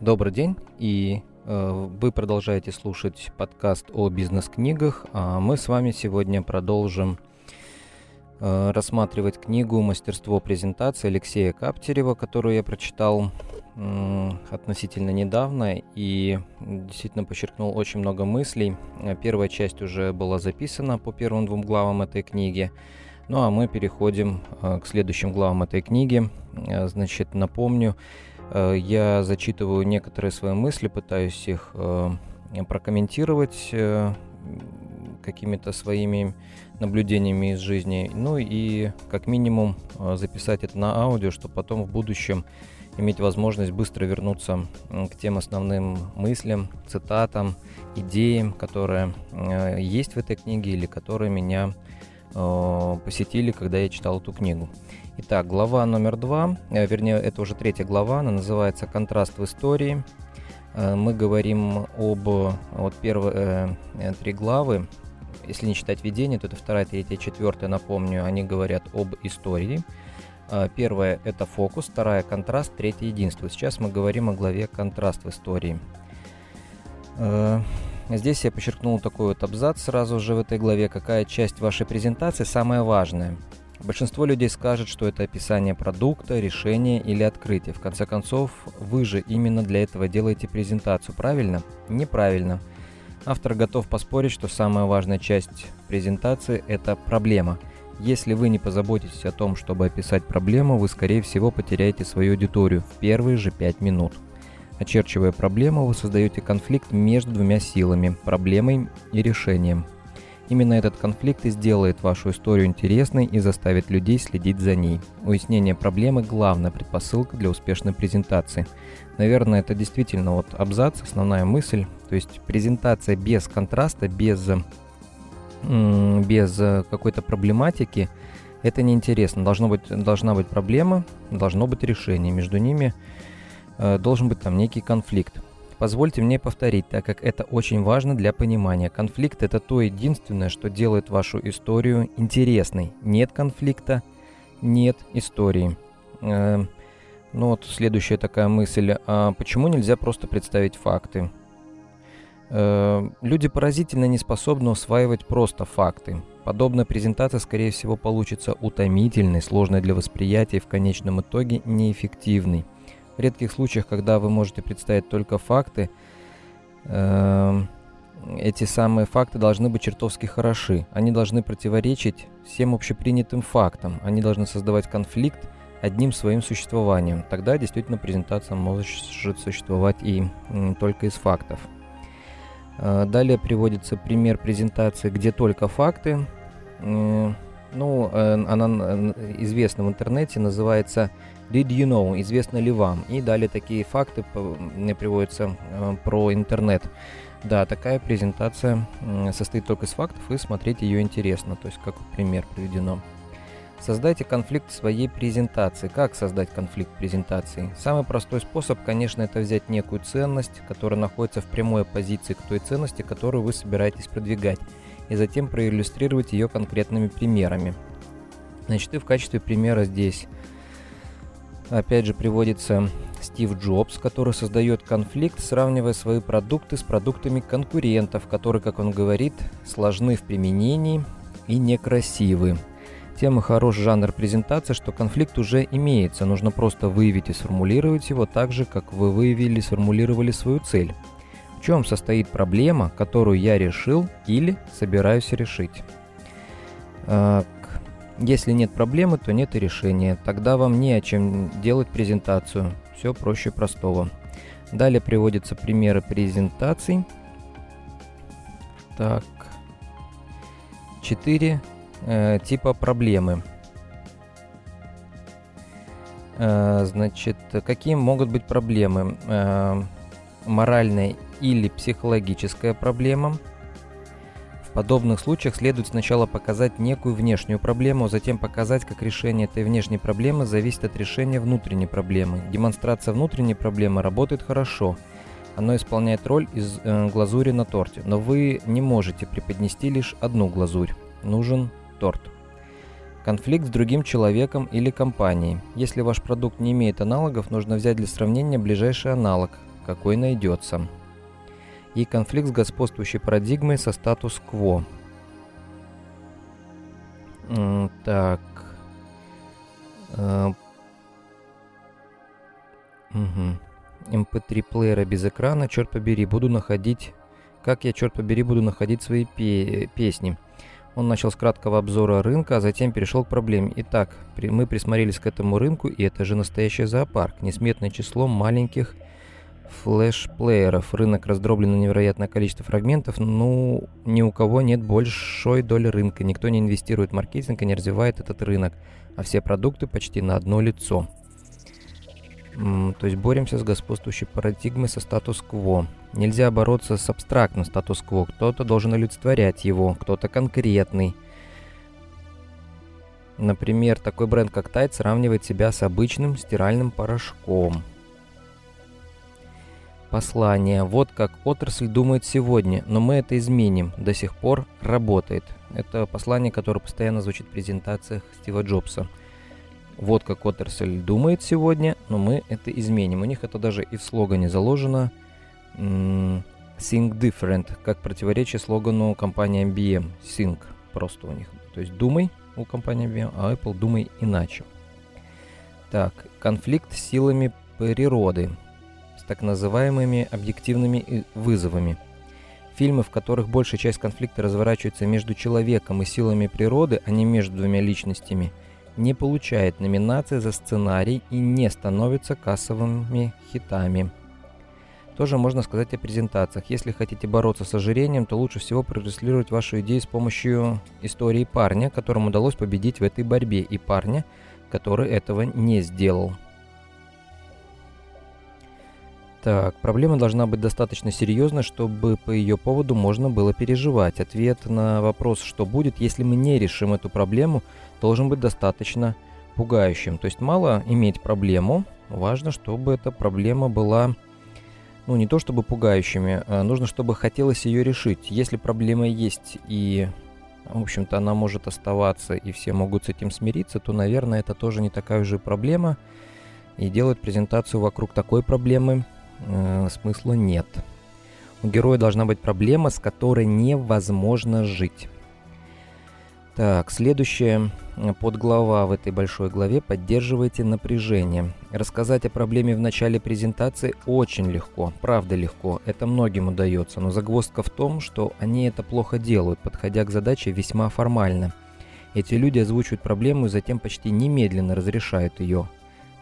Добрый день, и э, вы продолжаете слушать подкаст о бизнес-книгах, а мы с вами сегодня продолжим э, рассматривать книгу «Мастерство презентации» Алексея Каптерева, которую я прочитал э, относительно недавно и действительно подчеркнул очень много мыслей. Первая часть уже была записана по первым двум главам этой книги. Ну а мы переходим э, к следующим главам этой книги. Э, значит, напомню, я зачитываю некоторые свои мысли, пытаюсь их э, прокомментировать э, какими-то своими наблюдениями из жизни. Ну и как минимум записать это на аудио, чтобы потом в будущем иметь возможность быстро вернуться к тем основным мыслям, цитатам, идеям, которые есть в этой книге или которые меня посетили, когда я читал эту книгу. Итак, глава номер два, э, вернее, это уже третья глава, она называется «Контраст в истории». Э, мы говорим об, вот первые э, три главы, если не считать видение, то это вторая, третья, четвертая, напомню, они говорят об истории. Первая – это фокус, вторая – контраст, третья – единство. Сейчас мы говорим о главе «Контраст в истории». Здесь я подчеркнул такой вот абзац сразу же в этой главе, какая часть вашей презентации самая важная – Большинство людей скажет, что это описание продукта, решения или открытия. В конце концов, вы же именно для этого делаете презентацию, правильно? Неправильно. Автор готов поспорить, что самая важная часть презентации – это проблема. Если вы не позаботитесь о том, чтобы описать проблему, вы, скорее всего, потеряете свою аудиторию в первые же 5 минут. Очерчивая проблему, вы создаете конфликт между двумя силами – проблемой и решением – Именно этот конфликт и сделает вашу историю интересной и заставит людей следить за ней. Уяснение проблемы – главная предпосылка для успешной презентации. Наверное, это действительно вот абзац, основная мысль. То есть презентация без контраста, без, без какой-то проблематики – это неинтересно. Должно быть, должна быть проблема, должно быть решение. Между ними э, должен быть там некий конфликт. Позвольте мне повторить, так как это очень важно для понимания. Конфликт – это то единственное, что делает вашу историю интересной. Нет конфликта – нет истории. Э, ну вот следующая такая мысль. А почему нельзя просто представить факты? Э, люди поразительно не способны усваивать просто факты. Подобная презентация, скорее всего, получится утомительной, сложной для восприятия и в конечном итоге неэффективной. Редких случаях, когда вы можете представить только факты, э, эти самые факты должны быть чертовски хороши. Они должны противоречить всем общепринятым фактам. Они должны создавать конфликт одним своим существованием. Тогда действительно презентация может существовать и только из фактов. Э, далее приводится пример презентации, где только факты. Ну, э, она известна в интернете, называется Did you know? Известно ли вам? И далее такие факты приводятся э, про интернет. Да, такая презентация состоит только из фактов, и смотреть ее интересно, то есть как пример приведено. Создайте конфликт своей презентации. Как создать конфликт презентации? Самый простой способ, конечно, это взять некую ценность, которая находится в прямой оппозиции к той ценности, которую вы собираетесь продвигать, и затем проиллюстрировать ее конкретными примерами. Значит, и в качестве примера здесь опять же приводится Стив Джобс, который создает конфликт, сравнивая свои продукты с продуктами конкурентов, которые, как он говорит, сложны в применении и некрасивы. Тема хорош жанр презентации, что конфликт уже имеется, нужно просто выявить и сформулировать его так же, как вы выявили и сформулировали свою цель. В чем состоит проблема, которую я решил или собираюсь решить? Если нет проблемы, то нет и решения. Тогда вам не о чем делать презентацию. Все проще простого. Далее приводятся примеры презентаций. Так. Четыре э, типа проблемы. Э, значит, какие могут быть проблемы? Э, моральная или психологическая проблема – в подобных случаях следует сначала показать некую внешнюю проблему, затем показать, как решение этой внешней проблемы зависит от решения внутренней проблемы. Демонстрация внутренней проблемы работает хорошо. Оно исполняет роль из э, глазури на торте, но вы не можете преподнести лишь одну глазурь. Нужен торт. Конфликт с другим человеком или компанией. Если ваш продукт не имеет аналогов, нужно взять для сравнения ближайший аналог. какой найдется. И конфликт с господствующей парадигмой со статус-кво. Так. Угу. MP3-плеера без экрана, черт побери, буду находить... Как я, черт побери, буду находить свои пе- песни? Он начал с краткого обзора рынка, а затем перешел к проблеме. Итак, при, мы присмотрелись к этому рынку, и это же настоящий зоопарк. Несметное число маленьких флеш-плееров. Рынок раздроблен на невероятное количество фрагментов, ну, ни у кого нет большой доли рынка. Никто не инвестирует в маркетинг и не развивает этот рынок, а все продукты почти на одно лицо. То есть боремся с господствующей парадигмой со статус-кво. Нельзя бороться с абстрактным статус-кво. Кто-то должен олицетворять его, кто-то конкретный. Например, такой бренд как Tide сравнивает себя с обычным стиральным порошком. Послание. Вот как отрасль думает сегодня, но мы это изменим. До сих пор работает. Это послание, которое постоянно звучит в презентациях Стива Джобса. Вот как отрасль думает сегодня, но мы это изменим. У них это даже и в слогане заложено. Think different, как противоречие слогану компании IBM. Think просто у них. То есть думай у компании IBM, а Apple думай иначе. Так, конфликт с силами природы, так называемыми объективными вызовами. Фильмы, в которых большая часть конфликта разворачивается между человеком и силами природы, а не между двумя личностями – не получает номинации за сценарий и не становится кассовыми хитами. Тоже можно сказать о презентациях. Если хотите бороться с ожирением, то лучше всего протранслировать вашу идею с помощью истории парня, которому удалось победить в этой борьбе, и парня, который этого не сделал. Так, проблема должна быть достаточно серьезной, чтобы по ее поводу можно было переживать. Ответ на вопрос, что будет, если мы не решим эту проблему, должен быть достаточно пугающим. То есть мало иметь проблему, важно, чтобы эта проблема была, ну не то чтобы пугающими, а нужно, чтобы хотелось ее решить. Если проблема есть и, в общем-то, она может оставаться и все могут с этим смириться, то, наверное, это тоже не такая уже проблема. И делать презентацию вокруг такой проблемы э, смысла нет. У героя должна быть проблема, с которой невозможно жить. Так, следующая э, подглава в этой большой главе «Поддерживайте напряжение». Рассказать о проблеме в начале презентации очень легко, правда легко, это многим удается, но загвоздка в том, что они это плохо делают, подходя к задаче весьма формально. Эти люди озвучивают проблему и затем почти немедленно разрешают ее.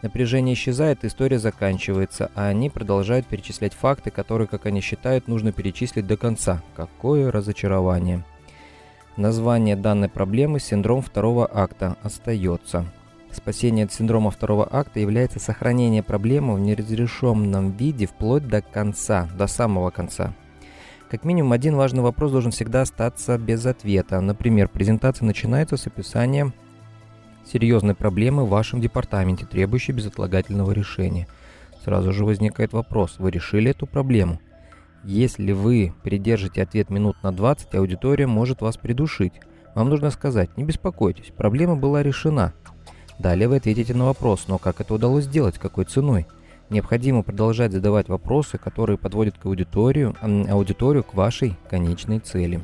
Напряжение исчезает, история заканчивается, а они продолжают перечислять факты, которые, как они считают, нужно перечислить до конца. Какое разочарование. Название данной проблемы «Синдром второго акта» остается. Спасение от синдрома второго акта является сохранение проблемы в неразрешенном виде вплоть до конца, до самого конца. Как минимум один важный вопрос должен всегда остаться без ответа. Например, презентация начинается с описания серьезной проблемы в вашем департаменте, требующей безотлагательного решения. Сразу же возникает вопрос, вы решили эту проблему? Если вы придержите ответ минут на 20, аудитория может вас придушить. Вам нужно сказать, не беспокойтесь, проблема была решена. Далее вы ответите на вопрос, но как это удалось сделать, какой ценой? Необходимо продолжать задавать вопросы, которые подводят к аудиторию, аудиторию к вашей конечной цели.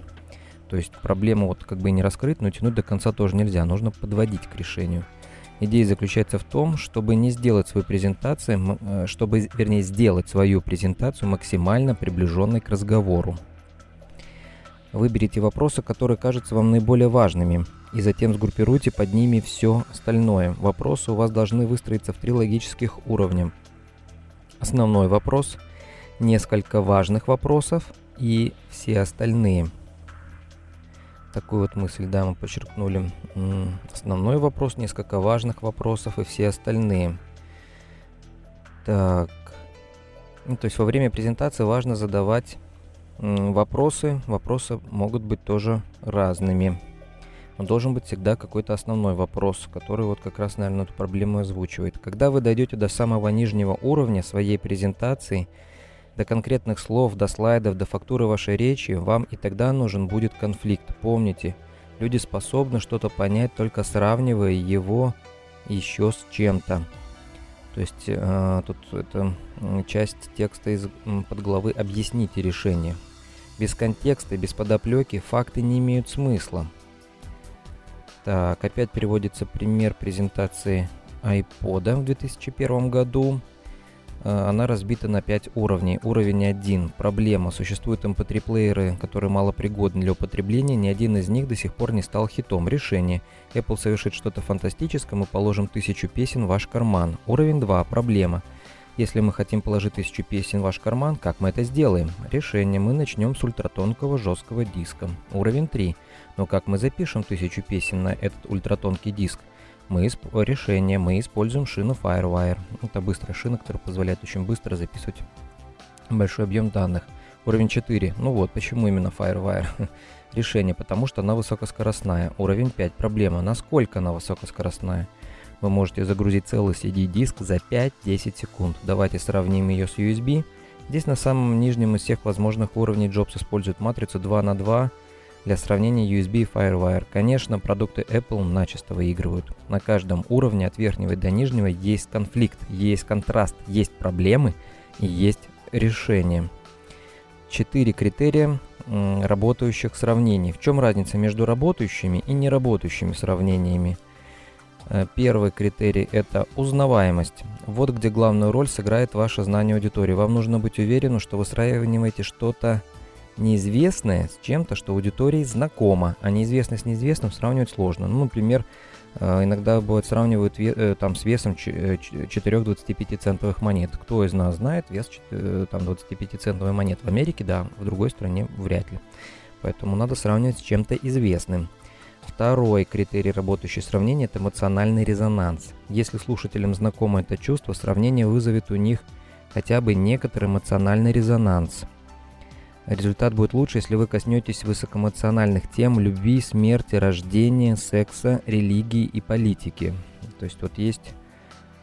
То есть проблему вот как бы не раскрыть, но тянуть до конца тоже нельзя, нужно подводить к решению. Идея заключается в том, чтобы не сделать свою презентацию, э, чтобы, вернее, сделать свою презентацию максимально приближенной к разговору. Выберите вопросы, которые кажутся вам наиболее важными, и затем сгруппируйте под ними все остальное. Вопросы у вас должны выстроиться в три логических уровня. Основной вопрос, несколько важных вопросов и все остальные – такую вот мысль, да, мы подчеркнули. Основной вопрос, несколько важных вопросов и все остальные. Так. Ну, то есть во время презентации важно задавать вопросы. Вопросы могут быть тоже разными. Но должен быть всегда какой-то основной вопрос, который вот как раз, наверное, эту проблему озвучивает. Когда вы дойдете до самого нижнего уровня своей презентации – до конкретных слов, до слайдов, до фактуры вашей речи, вам и тогда нужен будет конфликт. Помните, люди способны что-то понять, только сравнивая его еще с чем-то. То есть э, тут это часть текста из подглавы «Объясните решение». Без контекста, без подоплеки факты не имеют смысла. Так, опять переводится пример презентации iPod в 2001 году. Э, она разбита на 5 уровней. Уровень 1. Проблема. Существуют MP3-плееры, эм которые малопригодны для употребления. Ни один из них до сих пор не стал хитом. Решение. Apple совершит что-то фантастическое, мы положим тысячу песен в ваш карман. Уровень 2. Проблема. Если мы хотим положить тысячу песен в ваш карман, как мы это сделаем? Решение. Мы начнем с ультратонкого жесткого диска. Уровень 3. Но как мы запишем тысячу песен на этот ультратонкий диск? Мы исп... решение, мы используем шину FireWire. Это быстрая шина, которая позволяет очень быстро записывать большой объем данных. Уровень 4. Ну вот, почему именно FireWire? решение, потому что она высокоскоростная. Уровень 5. Проблема. Насколько она высокоскоростная? Вы можете загрузить целый CD-диск за 5-10 секунд. Давайте сравним ее с USB. Здесь на самом нижнем из всех возможных уровней Jobs использует матрицу 2 на 2 для сравнения USB и FireWire. Конечно, продукты Apple начисто выигрывают. На каждом уровне от верхнего до нижнего есть конфликт, есть контраст, есть проблемы и есть решения. Четыре критерия работающих сравнений. В чем разница между работающими и неработающими сравнениями? Э, первый критерий – это узнаваемость. Вот где главную роль сыграет ваше знание аудитории. Вам нужно быть уверенным, что вы сравниваете что-то неизвестное с чем-то, что аудитории знакомо, а неизвестное с неизвестным сравнивать сложно. Ну, например, э, иногда бывает сравнивают э, там с весом 4 25-центовых монет. Кто из нас знает вес э, там 25-центовой монеты? В Америке, да, в другой стране вряд ли. Поэтому надо сравнивать с чем-то известным. Второй критерий работающей сравнения – это эмоциональный резонанс. Если слушателям знакомо это чувство, сравнение вызовет у них хотя бы некоторый эмоциональный резонанс – Результат будет лучше, если вы коснетесь высокоэмоциональных тем любви, смерти, рождения, секса, религии и политики. То есть вот есть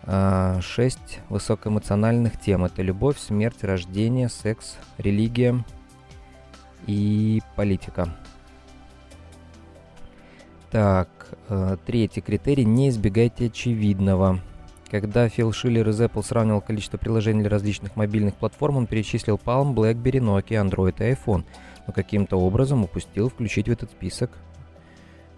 э, шесть высокоэмоциональных тем. Это любовь, смерть, рождение, секс, религия и политика. Так, э, третий критерий – не избегайте очевидного. Когда Фил Шиллер из Apple сравнивал количество приложений для различных мобильных платформ, он перечислил Palm, BlackBerry, Nokia, Android и iPhone, но каким-то образом упустил включить в этот список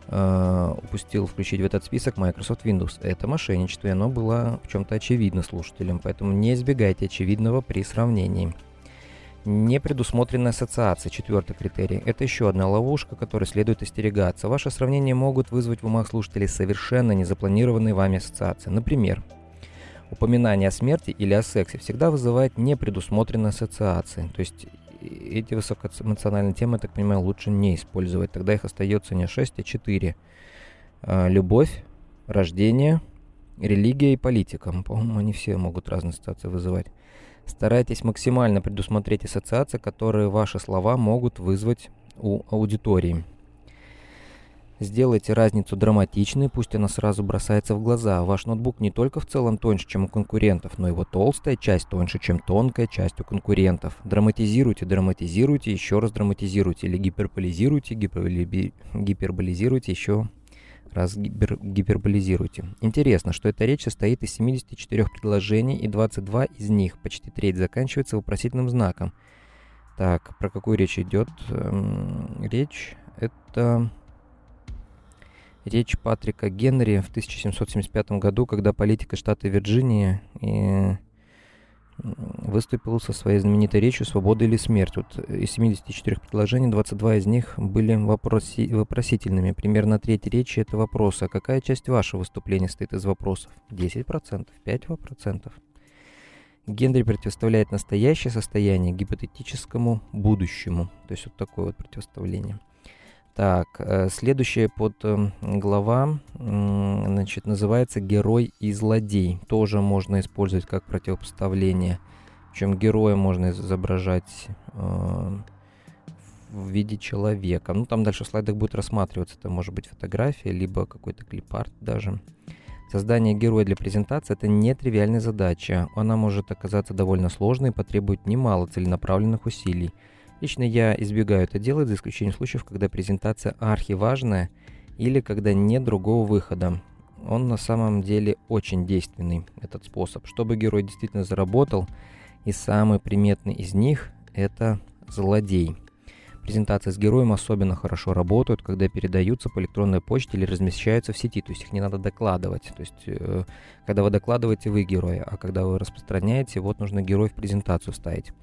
Uh, упустил включить в этот список Microsoft Windows. Это мошенничество, и оно было в чем-то очевидно слушателям, поэтому не избегайте очевидного при сравнении. Непредусмотренная ассоциация, четвертый критерий. Это еще одна ловушка, которой следует остерегаться. Ваши сравнения могут вызвать в умах слушателей совершенно незапланированные вами ассоциации. Например, упоминание о смерти или о сексе всегда вызывает непредусмотренные ассоциации. То есть эти высокоэмоциональные темы, я так понимаю, лучше не использовать. Тогда их остается не 6, а 4. А, любовь, рождение, религия и политика. По-моему, они все могут разные ассоциации вызывать. Старайтесь максимально предусмотреть ассоциации, которые ваши слова могут вызвать у аудитории. Сделайте разницу драматичной, пусть она сразу бросается в глаза. Ваш ноутбук не только в целом тоньше, чем у конкурентов, но его толстая часть тоньше, чем тонкая часть у конкурентов. Драматизируйте, драматизируйте, еще раз драматизируйте, или гиперболизируйте, гиперболизируйте, еще раз гипер, гиперболизируйте. Интересно, что эта речь состоит из 74 предложений, и 22 из них, почти треть, заканчивается вопросительным знаком. Так, про какую речь идет? Эм, речь это речь Патрика Генри в 1775 году, когда политика штата Вирджиния и выступил со своей знаменитой речью «Свобода или смерть». Вот из 74 предложений 22 из них были вопроси, вопросительными. Примерно треть речи – это вопросы. А какая часть вашего выступления стоит из вопросов? 10%, 5%. Генри противоставляет настоящее состояние гипотетическому будущему. То есть вот такое вот противоставление. Так, э, следующая под эм, глава, значит, называется «Герой и злодей». Тоже можно использовать как противопоставление. Причем героя можно изображать э, в виде человека. Ну, там дальше в слайдах будет рассматриваться. Это может быть фотография, либо какой-то клипарт даже. Создание героя для презентации – это нетривиальная задача. Она может оказаться довольно сложной и потребует немало целенаправленных усилий – Лично я избегаю это делать, за исключением случаев, когда презентация архиважная или когда нет другого выхода. он на самом деле очень действенный, этот способ. Чтобы герой действительно заработал, и самый приметный из них – это злодей. Презентации с героем особенно хорошо работают, когда передаются по электронной почте или размещаются в сети, то есть их не надо докладывать. То есть, э, когда вы докладываете, вы герой, а когда вы распространяете, вот нужно герой в презентацию ставить.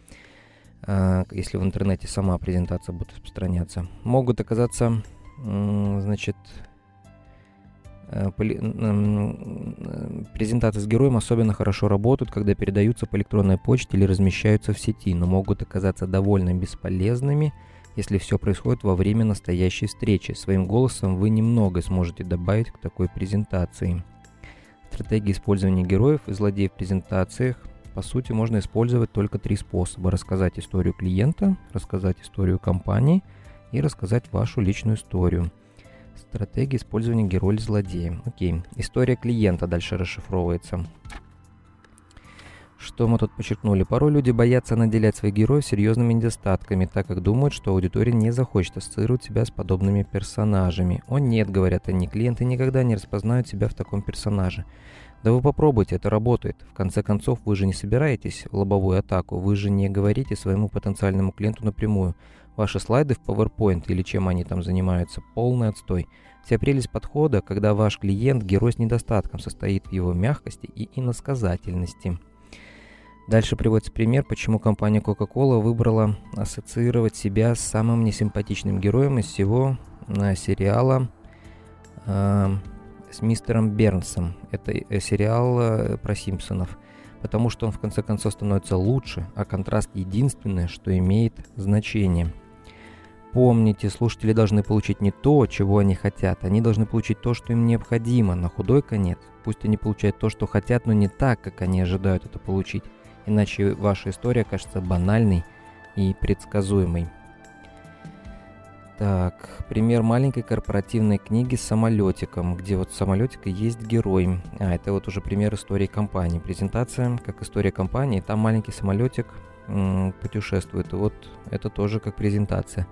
Э, если в интернете сама презентация будет распространяться. Могут оказаться, значит, Э, презентации с героем особенно хорошо работают, когда передаются по электронной почте или размещаются в сети, но могут оказаться довольно бесполезными, если все происходит во время настоящей встречи. Своим голосом вы немного сможете добавить к такой презентации. Стратегии использования героев и злодеев в презентациях по сути можно использовать только три способа. Рассказать историю клиента, рассказать историю компании и рассказать вашу личную историю – Стратегия использования героя-злодея. Окей. История клиента дальше расшифровывается. Что мы тут подчеркнули? Порой люди боятся наделять своих героев серьезными недостатками, так как думают, что аудитория не захочет ассоциировать себя с подобными персонажами. О нет, говорят они, клиенты никогда не распознают себя в таком персонаже. Да вы попробуйте, это работает. В конце концов, вы же не собираетесь в лобовую атаку, вы же не говорите своему потенциальному клиенту напрямую. Ваши слайды в PowerPoint или чем они там занимаются – полный отстой. Вся прелесть подхода, когда ваш клиент – герой с недостатком, состоит в его мягкости и иносказательности. Дальше приводится пример, почему компания Coca-Cola выбрала ассоциировать себя с самым несимпатичным героем из всего э, сериала э, с мистером Бернсом. Это э, сериал э, про Симпсонов потому что он в конце концов становится лучше, а контраст единственное, что имеет значение. Помните, слушатели должны получить не то, чего они хотят, они должны получить то, что им необходимо, на худой конец. Пусть они получают то, что хотят, но не так, как они ожидают это получить, иначе ваша история кажется банальной и предсказуемой. Так, пример маленькой корпоративной книги с самолетиком, где вот самолетика есть герой. А, это вот уже пример истории компании. Презентация, как история компании, там маленький самолетик м- путешествует. И вот это тоже как презентация.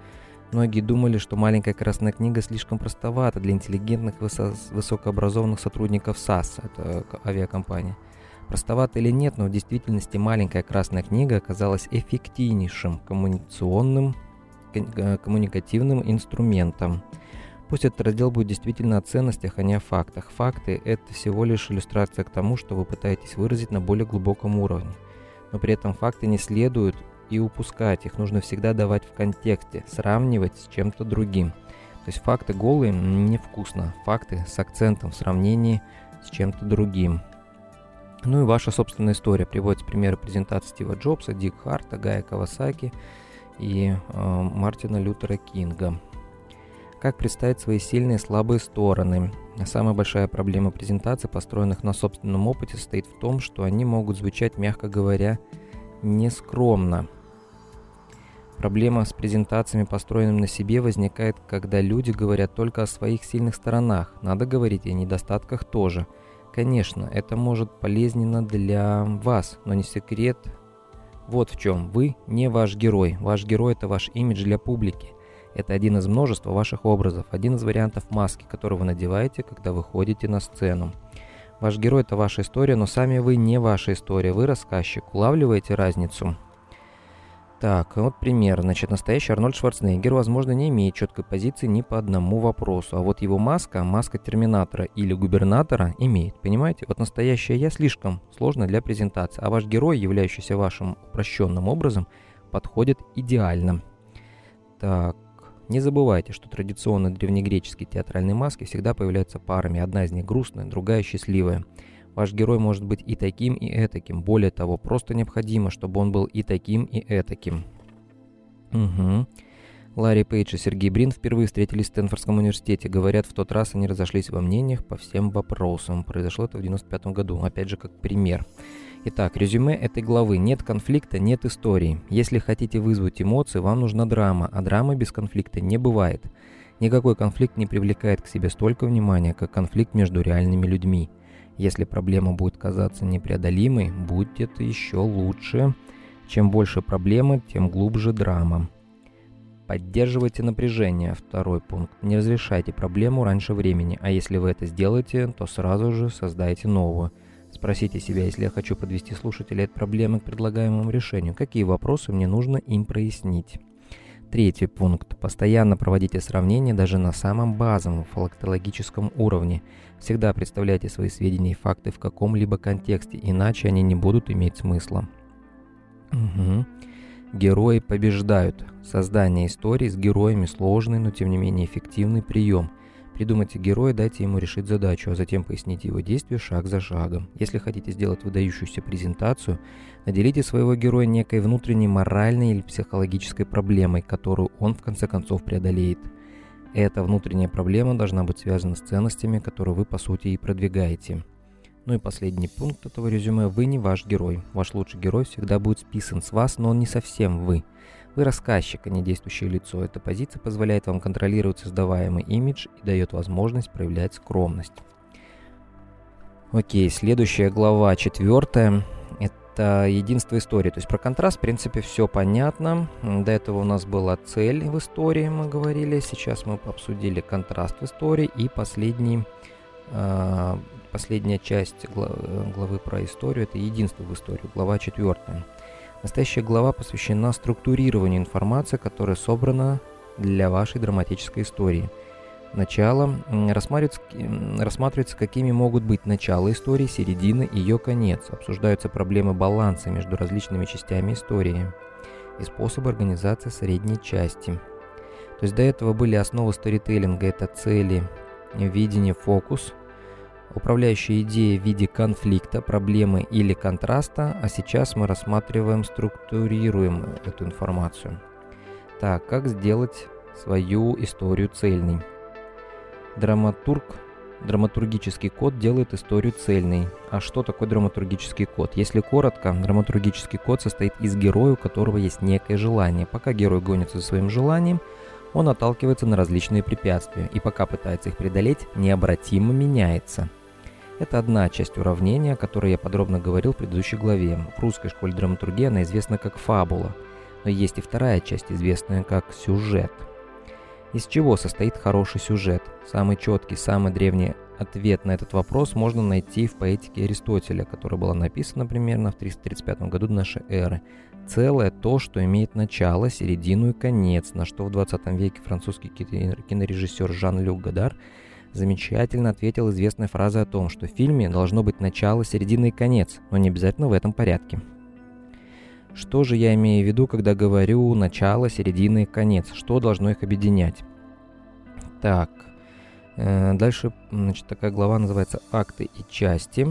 Многие думали, что маленькая красная книга слишком простовата для интеллигентных высо- высокообразованных сотрудников САС, это авиакомпания. Простовато или нет, но в действительности маленькая красная книга оказалась эффективнейшим коммуникационным коммуникативным инструментом. Пусть этот раздел будет действительно о ценностях, а не о фактах. Факты – это всего лишь иллюстрация к тому, что вы пытаетесь выразить на более глубоком уровне. Но при этом факты не следуют и упускать, их нужно всегда давать в контексте, сравнивать с чем-то другим. То есть факты голые невкусно, факты с акцентом в сравнении с чем-то другим. Ну и ваша собственная история. Приводится примеры презентации Стива Джобса, Дик Харта, Гая Кавасаки – и э, Мартина Лютера Кинга. Как представить свои сильные и слабые стороны? Самая большая проблема презентаций, построенных на собственном опыте, состоит в том, что они могут звучать, мягко говоря, нескромно. Проблема с презентациями, построенными на себе, возникает, когда люди говорят только о своих сильных сторонах. Надо говорить и о недостатках тоже. Конечно, это может полезненно для вас, но не секрет, вот в чем. Вы не ваш герой. Ваш герой – это ваш имидж для публики. Это один из множества ваших образов, один из вариантов маски, который вы надеваете, когда выходите на сцену. Ваш герой – это ваша история, но сами вы не ваша история, вы рассказчик. Улавливаете разницу? Так, вот пример. Значит, настоящий Арнольд Шварценеггер, возможно, не имеет четкой позиции ни по одному вопросу, а вот его маска, маска Терминатора или Губернатора, имеет. Понимаете? Вот настоящее я слишком сложно для презентации, а ваш герой, являющийся вашим упрощенным образом, подходит идеально. Так, не забывайте, что традиционно древнегреческие театральные маски всегда появляются парами. Одна из них грустная, другая счастливая. Ваш герой может быть и таким, и этаким. Более того, просто необходимо, чтобы он был и таким, и этаким. Угу. Ларри Пейдж и Сергей Брин впервые встретились в Стэнфордском университете. Говорят, в тот раз они разошлись во мнениях по всем вопросам. Произошло это в 95 году. Опять же, как пример. Итак, резюме этой главы. Нет конфликта, нет истории. Если хотите вызвать эмоции, вам нужна драма, а драмы без конфликта не бывает. Никакой конфликт не привлекает к себе столько внимания, как конфликт между реальными людьми. Если проблема будет казаться непреодолимой, будет еще лучше. Чем больше проблемы, тем глубже драма. поддерживайте напряжение. Второй пункт. Не разрешайте проблему раньше времени, а если вы это сделаете, то сразу же создайте новую. Спросите себя, если я хочу подвести слушателей от проблемы к предлагаемому решению, какие вопросы мне нужно им прояснить. Третий пункт. Постоянно проводите сравнения даже на самом базовом фактологическом уровне. Всегда представляйте свои сведения и факты в каком-либо контексте, иначе они не будут иметь смысла. Угу. Герои побеждают. Создание истории с героями сложный, но тем не менее эффективный прием. Придумайте героя, дайте ему решить задачу, а затем поясните его действия шаг за шагом. Если хотите сделать выдающуюся презентацию, наделите своего героя некой внутренней моральной или психологической проблемой, которую он в конце концов преодолеет. Эта внутренняя проблема должна быть связана с ценностями, которые вы по сути и продвигаете. Ну и последний пункт этого резюме. Вы не ваш герой. Ваш лучший герой всегда будет списан с вас, но он не совсем вы. Вы рассказчик, а не действующее лицо. Эта позиция позволяет вам контролировать создаваемый имидж и дает возможность проявлять скромность. Окей, следующая глава, четвертая. Это единство истории. То есть про контраст, в принципе, все понятно. До этого у нас была цель в истории, мы говорили. Сейчас мы обсудили контраст в истории. И последний, э, последняя часть главы про историю – это единство в истории, глава четвертая. Настоящая глава посвящена структурированию информации, которая собрана для вашей драматической истории. Начало рассматривается, рассматривается, какими могут быть начало истории, середина и ее конец. Обсуждаются проблемы баланса между различными частями истории и способы организации средней части. То есть до этого были основы сторителлинга, это цели, видение, фокус, управляющая идея в виде конфликта, проблемы или контраста, а сейчас мы рассматриваем, структурируем эту информацию. Так, как сделать свою историю цельной? Драматург, драматургический код делает историю цельной. А что такое драматургический код? Если коротко, драматургический код состоит из героя, у которого есть некое желание. Пока герой гонится за своим желанием, он отталкивается на различные препятствия, и пока пытается их преодолеть, необратимо меняется – это одна часть уравнения, о которой я подробно говорил в предыдущей главе. В русской школе драматургии она известна как фабула, но есть и вторая часть, известная как сюжет. Из чего состоит хороший сюжет? Самый четкий, самый древний ответ на этот вопрос можно найти в поэтике Аристотеля, которая была написана примерно в 335 году нашей эры. Целое то, что имеет начало, середину и конец, на что в 20 веке французский кинорежиссер Жан-Люк Гадар – замечательно ответил известной фразой о том, что в фильме должно быть начало, середина и конец, но не обязательно в этом порядке. Что же я имею в виду, когда говорю начало, середина и конец? Что должно их объединять? Так, э, дальше, значит, такая глава называется «Акты и части».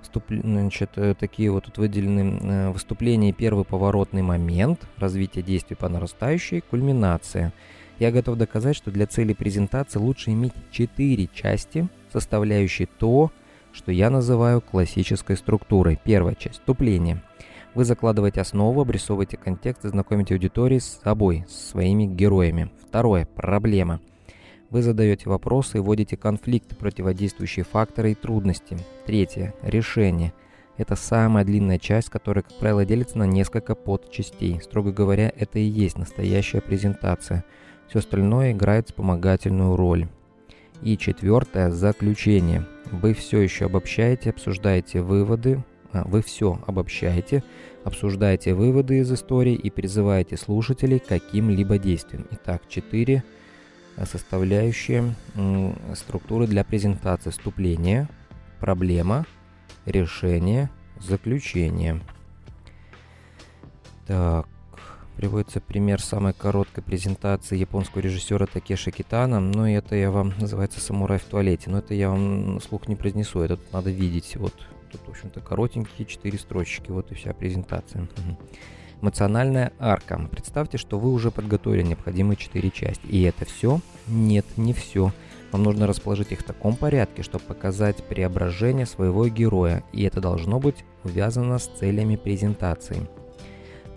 Вступ... Значит, э, такие вот тут выделены э, выступление первый поворотный момент, развитие действий по нарастающей, кульминация – я готов доказать, что для цели презентации лучше иметь четыре части, составляющие то, что я называю классической структурой. Первая часть – вступление. Вы закладываете основу, обрисовываете контекст и знакомите аудиторию с собой, с своими героями. Второе – проблема. Вы задаете вопросы и вводите конфликты, противодействующие факторы и трудности. Третье – решение. Это самая длинная часть, которая, как правило, делится на несколько подчастей. Строго говоря, это и есть настоящая презентация – все остальное играет вспомогательную роль. И четвертое – заключение. Вы все еще обобщаете, обсуждаете выводы, а, вы все обобщаете, обсуждаете выводы из истории и призываете слушателей каким-либо действиям. Итак, четыре составляющие структуры для презентации. Вступление, проблема, решение, заключение. Так, Приводится пример самой короткой презентации японского режиссера Такеши Китана. Ну, и это я вам называется «Самурай в туалете». Но это я вам слух не произнесу, это надо видеть. Вот тут, в общем-то, коротенькие четыре строчки. Вот и вся презентация. Эмоциональная арка. Представьте, что вы уже подготовили необходимые четыре части. И это все? Нет, не все. Вам нужно расположить их в таком порядке, чтобы показать преображение своего героя. И это должно быть увязано с целями презентации.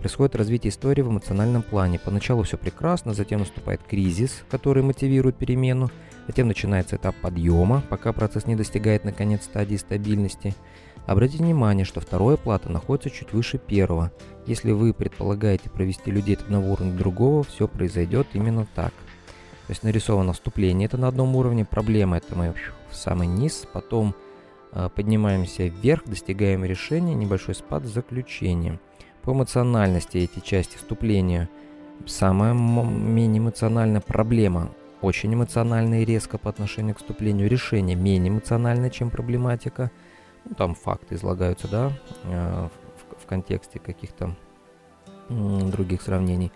Происходит развитие истории в эмоциональном плане. Поначалу все прекрасно, затем наступает кризис, который мотивирует перемену, затем начинается этап подъема, пока процесс не достигает наконец стадии стабильности, Обратите внимание, что второе плато находится чуть выше первого. Если вы предполагаете провести людей от одного уровня до другого, все произойдет именно так. То есть нарисовано вступление, это на одном уровне, проблема это мы в самый низ, потом э, поднимаемся вверх, достигаем решения, небольшой спад, заключение. По эмоциональности эти части вступления самая менее эмоциональная проблема, очень эмоциональная и резко по отношению к вступлению, решение менее эмоциональное, чем проблематика – ну, там факты излагаются, да, э, в, в контексте каких-то других сравнений.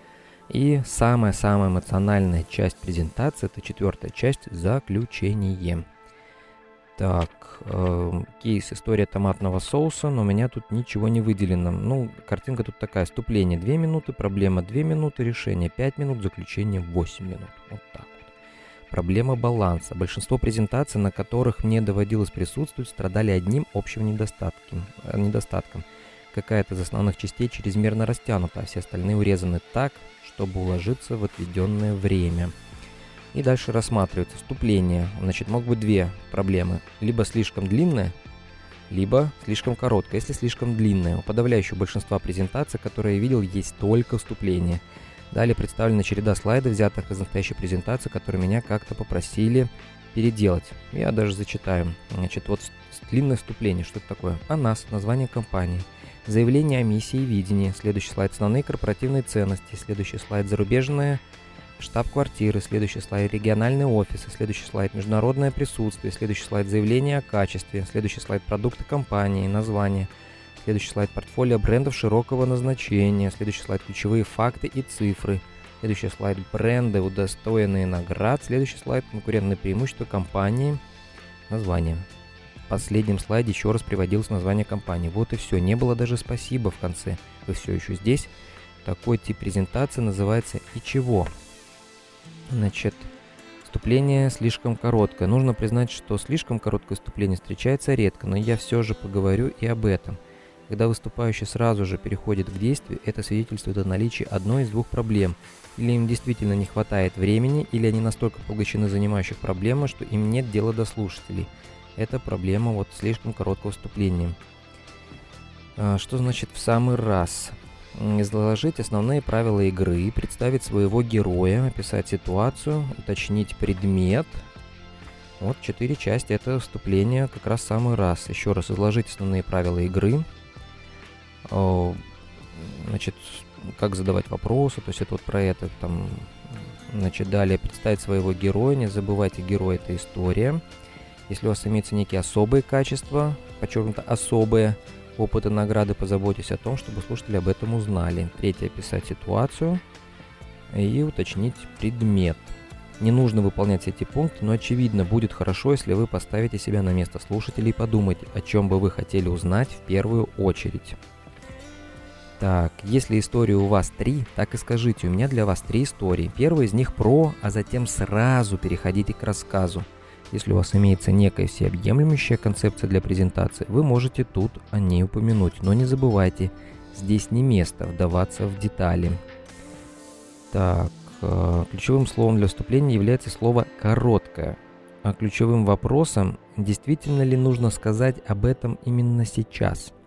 И самая-самая эмоциональная часть презентации, это четвертая часть, заключение. Так, э, кейс история томатного соуса, но у меня тут ничего не выделено. Ну, картинка тут такая, вступление 2 минуты, проблема 2 минуты, решение 5 минут, заключение 8 минут. Вот так. Проблема баланса. Большинство презентаций, на которых мне доводилось присутствовать, страдали одним общим недостатком. Э, недостатком. Какая-то из основных частей чрезмерно растянута, а все остальные урезаны так, чтобы уложиться в отведенное время. И дальше рассматривается вступление. Значит, могут быть две проблемы. Либо слишком длинное, либо слишком короткое. Если слишком длинное, у подавляющего большинства презентаций, которые я видел, есть только вступление – Далее представлена череда слайдов, взятых из настоящей презентации, которые меня как-то попросили переделать. Я даже зачитаю. Значит, вот длинное вступление. Что это такое? О нас, название компании. Заявление о миссии и видении. Следующий слайд основные корпоративные ценности. Следующий слайд зарубежная штаб-квартиры. Следующий слайд региональные офисы. Следующий слайд международное присутствие. Следующий слайд заявление о качестве. Следующий слайд продукты компании, название. Следующий слайд портфолио брендов широкого назначения. Следующий слайд ключевые факты и цифры. Следующий слайд бренды, удостоенные наград. Следующий слайд конкурентные преимущества компании. Название. В последнем слайде еще раз приводилось название компании. Вот и все. Не было даже спасибо в конце. Вы все еще здесь. Такой тип презентации называется «И чего?». Значит, вступление слишком короткое. Нужно признать, что слишком короткое вступление встречается редко, но я все же поговорю и об этом – когда выступающий сразу же переходит к действию, это свидетельствует о наличии одной из двух проблем. Или им действительно не хватает времени, или они настолько поглощены занимающих проблемой, что им нет дела до слушателей. Это проблема вот слишком короткого вступления. А, что значит в самый раз? Изложить основные правила игры, представить своего героя, описать ситуацию, уточнить предмет. Вот четыре части это вступление как раз самый раз. Еще раз изложить основные правила игры, значит, как задавать вопросы, то есть это вот про это, там, значит, далее представить своего героя, не забывайте, герой это история. Если у вас имеются некие особые качества, подчеркнуто особые, опыты награды, позаботьтесь о том, чтобы слушатели об этом узнали. Третье, описать ситуацию и уточнить предмет. Не нужно выполнять эти пункты, но очевидно будет хорошо, если вы поставите себя на место слушателей и подумайте, о чем бы вы хотели узнать в первую очередь. Так, если истории у вас три, так и скажите, у меня для вас три истории. Первая из них про, а затем сразу переходите к рассказу. Если у вас имеется некая всеобъемлющая концепция для презентации, вы можете тут о ней упомянуть. Но не забывайте, здесь не место вдаваться в детали. Так, э, ключевым словом для вступления является слово «короткое». А ключевым вопросом, действительно ли нужно сказать об этом именно сейчас –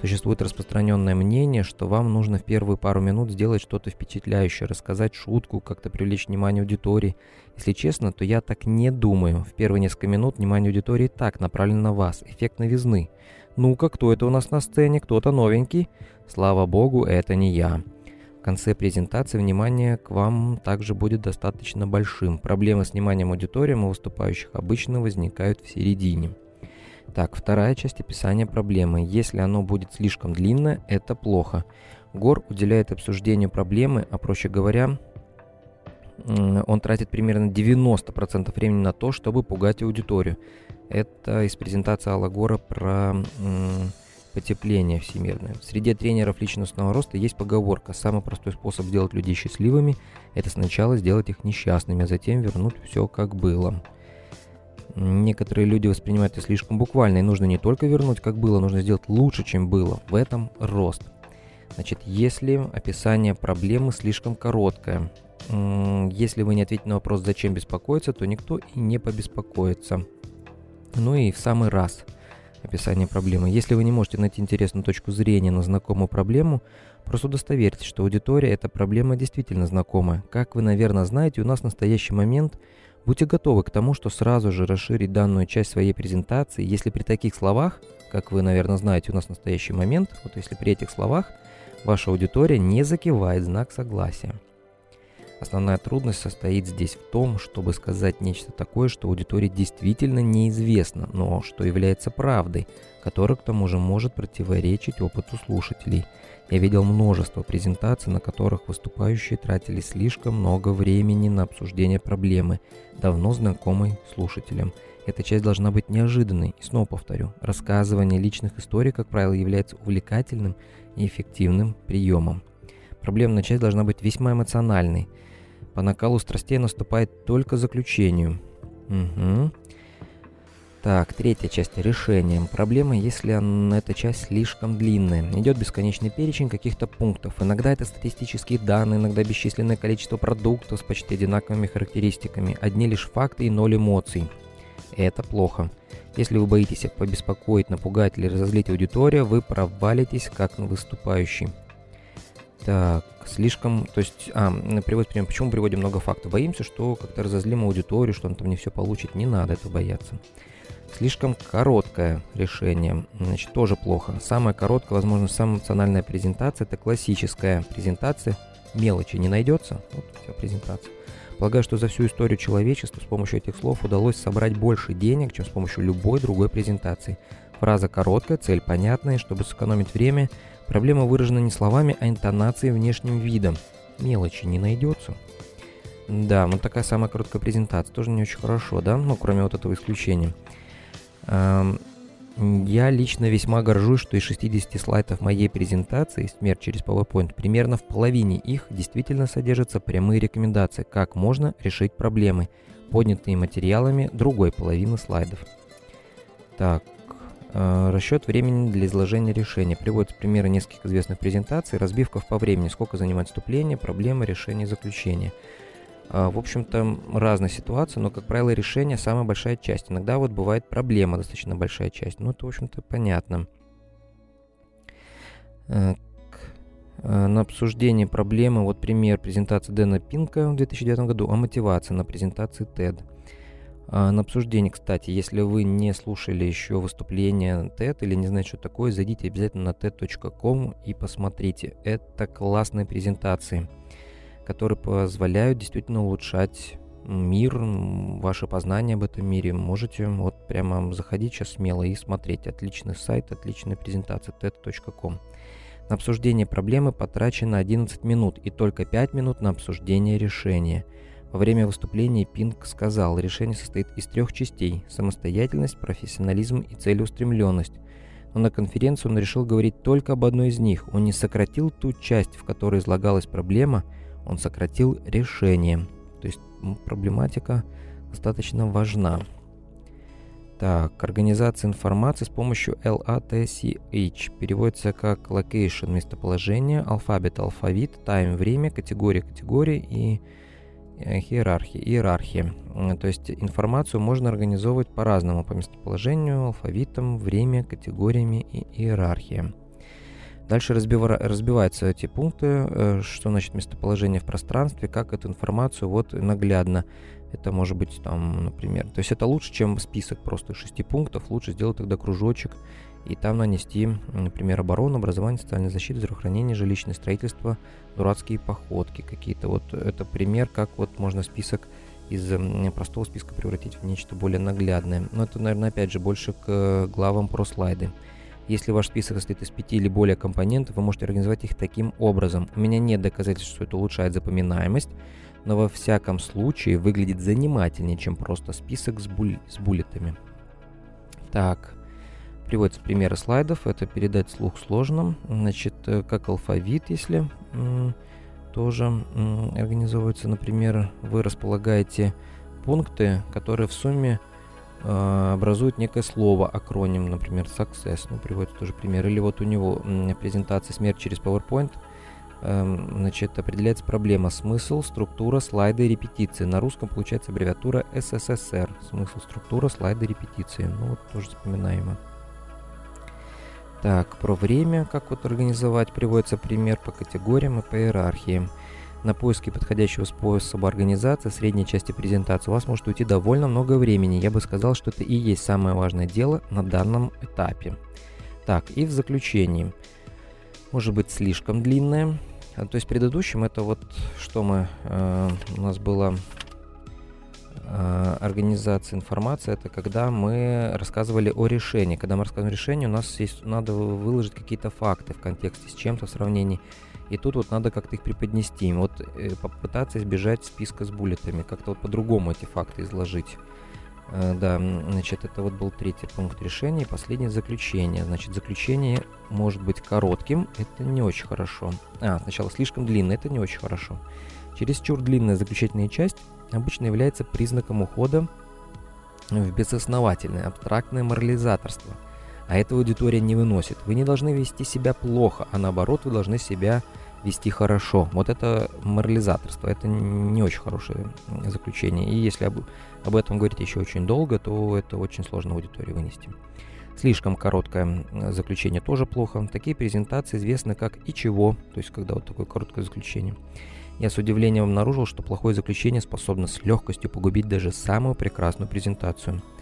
Существует распространенное мнение, что вам нужно в первые пару минут сделать что-то впечатляющее, рассказать шутку, как-то привлечь внимание аудитории. Если честно, то я так не думаю. В первые несколько минут внимание аудитории так направлено на вас. Эффект новизны. Ну-ка, кто это у нас на сцене? Кто-то новенький? Слава богу, это не я. В конце презентации внимание к вам также будет достаточно большим. Проблемы с вниманием аудитории у выступающих обычно возникают в середине. Так, вторая часть описания проблемы. Если оно будет слишком длинное, это плохо. Гор уделяет обсуждению проблемы, а проще говоря, он тратит примерно 90% времени на то, чтобы пугать аудиторию. Это из презентации Алла Гора про потепление всемирное. В среде тренеров личностного роста есть поговорка «Самый простой способ сделать людей счастливыми – это сначала сделать их несчастными, а затем вернуть все как было». Некоторые люди воспринимают это слишком буквально, и нужно не только вернуть, как было, нужно сделать лучше, чем было. В этом рост. Значит, если описание проблемы слишком короткое, если вы не ответите на вопрос, зачем беспокоиться, то никто и не побеспокоится. Ну и в самый раз. описание проблемы. Если вы не можете найти интересную точку зрения на знакомую проблему, просто удостоверьтесь, что аудитория эта проблема действительно знакомая. Как вы, наверное, знаете, у нас в настоящий момент будьте готовы к тому, что сразу же расширить данную часть своей презентации, если при таких словах, как вы, наверное, знаете, у нас в настоящий момент, вот если при этих словах ваша аудитория не закивает знак согласия. Основная трудность состоит здесь в том, чтобы сказать нечто такое, что аудитории действительно неизвестно, но что является правдой, которая к тому же может противоречить опыту слушателей. Я видел множество презентаций, на которых выступающие тратили слишком много времени на обсуждение проблемы, давно знакомой слушателям. Эта часть должна быть неожиданной. И снова повторю, рассказывание личных историй, как правило, является увлекательным и эффективным приемом. Проблемная часть должна быть весьма эмоциональной – по накалу страстей наступает только заключению. Угу. Так, третья часть решения. Проблема, если эта часть слишком длинная. Идет бесконечный перечень каких-то пунктов. Иногда это статистические данные, иногда бесчисленное количество продуктов с почти одинаковыми характеристиками. Одни лишь факты и ноль эмоций. Это плохо. Если вы боитесь побеспокоить, напугать или разозлить аудиторию, вы провалитесь как выступающий. Так, слишком, то есть, а, приводит пример, почему приводим много фактов? Боимся, что как-то разозлим аудиторию, что он там не все получит, не надо этого бояться. Слишком короткое решение, значит, тоже плохо. Самая короткая, возможно, самая эмоциональная презентация, это классическая презентация, мелочи не найдется, вот вся презентация. Полагаю, что за всю историю человечества с помощью этих слов удалось собрать больше денег, чем с помощью любой другой презентации. Фраза короткая, цель понятная, чтобы сэкономить время – Проблема выражена не словами, а интонацией внешним видом. Мелочи не найдется. Да, вот такая самая короткая презентация. Тоже не очень хорошо, да? Ну, кроме вот этого исключения. Я лично весьма горжусь, что из 60 слайдов моей презентации «Смерть через PowerPoint» примерно в половине их действительно содержатся прямые рекомендации, как можно решить проблемы, поднятые материалами другой половины слайдов. Так, Э, расчет времени для изложения решения. Приводятся примеры нескольких известных презентаций, разбивка по времени, сколько занимает вступление, проблема, решение, заключение. Э, в общем-то, разные ситуации, но, как правило, решение самая большая часть. Иногда вот бывает проблема достаточно большая часть. Ну, это, в общем-то, понятно. Э, на обсуждение проблемы, вот пример презентации Дэна Пинка в 2009 году о мотивации на презентации TED. А, на обсуждение, кстати, если вы не слушали еще выступление TED или не знаете, что такое, зайдите обязательно на TED.com и посмотрите. Это классные презентации, которые позволяют действительно улучшать мир, ваше познание об этом мире. Можете вот прямо заходить сейчас смело и смотреть. Отличный сайт, отличная презентация TED.com. На обсуждение проблемы потрачено 11 минут и только 5 минут на обсуждение решения – во время выступления Пинк сказал, решение состоит из трех частей – самостоятельность, профессионализм и целеустремленность. Но на конференции он решил говорить только об одной из них. Он не сократил ту часть, в которой излагалась проблема, он сократил решение. То есть проблематика достаточно важна. Так, организация информации с помощью LATCH переводится как location – местоположение, алфавит – алфавит, time – время, категория – категория и Э, иерархии, иерархии. То есть информацию можно организовывать по-разному, по местоположению, алфавитам, время, категориями и иерархии. Дальше разбива, разбиваются эти пункты, э, что значит местоположение в пространстве, как эту информацию вот наглядно. Это может быть там, например, то есть это лучше, чем список просто шести пунктов, лучше сделать тогда кружочек и там нанести, например, оборону, образование, социальная защита, здравоохранение, жилищное строительство, дурацкие походки какие-то. Вот это пример, как вот можно список из простого списка превратить в нечто более наглядное. Но это, наверное, опять же, больше к главам про слайды. Если ваш список состоит из пяти или более компонентов, вы можете организовать их таким образом. У меня нет доказательств, что это улучшает запоминаемость, но во всяком случае выглядит занимательнее, чем просто список с, буль с буллетами. Так, Приводятся примеры слайдов. Это передать слух сложно. Значит, э, как алфавит, если тоже организовывается. Например, вы располагаете пункты, которые в сумме образуют некое слово, акроним, например, success, ну, приводится тоже пример. Или вот у него презентация «Смерть через PowerPoint», эм, значит, определяется проблема, смысл, структура, слайды, репетиции. На русском получается аббревиатура СССР. Смысл, структура, слайды, репетиции. Ну, вот тоже запоминаемо. Так, про время, как вот организовать, приводится пример по категориям и по иерархии. На поиски подходящего способа организации средней части презентации у вас может уйти довольно много времени. Я бы сказал, что это и есть самое важное дело на данном этапе. Так, и в заключении. Может быть слишком длинное. А, то есть предыдущим это вот что мы... Э, у нас было э, организация информации, это когда мы рассказывали о решении. Когда мы рассказываем о решении, у нас есть, надо выложить какие-то факты в контексте с чем-то в сравнении. И тут вот надо как-то их преподнести. Вот э, попытаться избежать списка с буллетами, как-то вот по-другому эти факты изложить. Э, да, значит, это вот был третий пункт решения. Последнее заключение. Значит, заключение может быть коротким, это не очень хорошо. А, сначала слишком длинное, это не очень хорошо. Чересчур длинная заключительная часть обычно является признаком ухода в безосновательное, абстрактное морализаторство – а этого аудитория не выносит. Вы не должны вести себя плохо, а наоборот вы должны себя вести хорошо. Вот это морализаторство, это не очень хорошее заключение. И если об, об этом говорить еще очень долго, то это очень сложно аудитории вынести. Слишком короткое заключение тоже плохо. Такие презентации известны как и чего, то есть когда вот такое короткое заключение. Я с удивлением обнаружил, что плохое заключение способно с легкостью погубить даже самую прекрасную презентацию –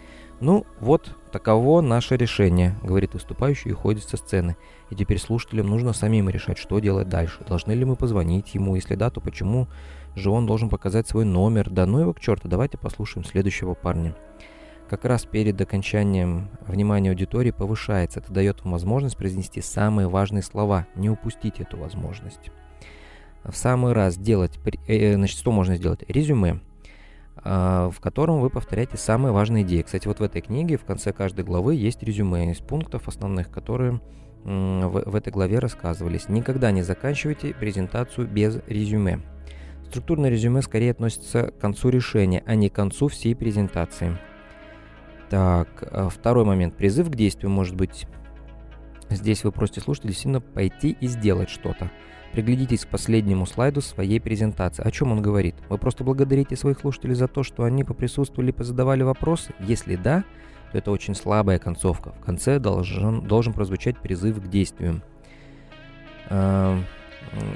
«Ну, вот таково наше решение», — говорит выступающий и уходит со сцены. И теперь слушателям нужно самим решать, что делать дальше. Должны ли мы позвонить ему? Если да, то почему же он должен показать свой номер? Да ну его к черту, давайте послушаем следующего парня. Как раз перед окончанием внимание аудитории повышается. Это дает вам возможность произнести самые важные слова. Не упустите эту возможность. В самый раз делать... Э, э, значит, что можно сделать? Резюме. А, в котором вы повторяете самые важные идеи. Кстати, вот в этой книге в конце каждой главы есть резюме из пунктов основных, которые в, в этой главе рассказывались. Никогда не заканчивайте презентацию без резюме. Структурное резюме скорее относится к концу решения, а не к концу всей презентации. Так, а, второй момент. Призыв к действию может быть. Здесь вы просите слушателей сильно пойти и сделать что-то. Приглядитесь к последнему слайду своей презентации. О чем он говорит? Вы просто благодарите своих слушателей за то, что они поприсутствовали позадавали вопросы? Если да, то это очень слабая концовка. В конце должен, должен прозвучать призыв к действию. А,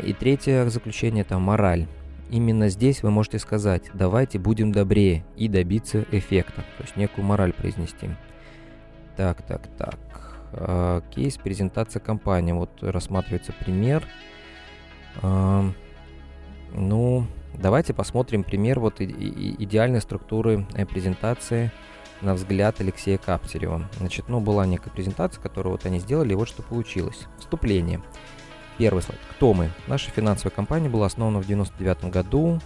и третье заключение – это мораль. Именно здесь вы можете сказать «давайте будем добрее» и добиться эффекта, то есть некую мораль произнести. Так, так, так. А, кейс, презентация компании. Вот рассматривается пример – ну, давайте посмотрим пример вот идеальной структуры э, презентации на взгляд Алексея Каптерева. Значит, ну, была некая презентация, которую вот они сделали, и вот что получилось. Вступление. Первый слайд. Кто мы? Наша финансовая компания была основана в 99 году,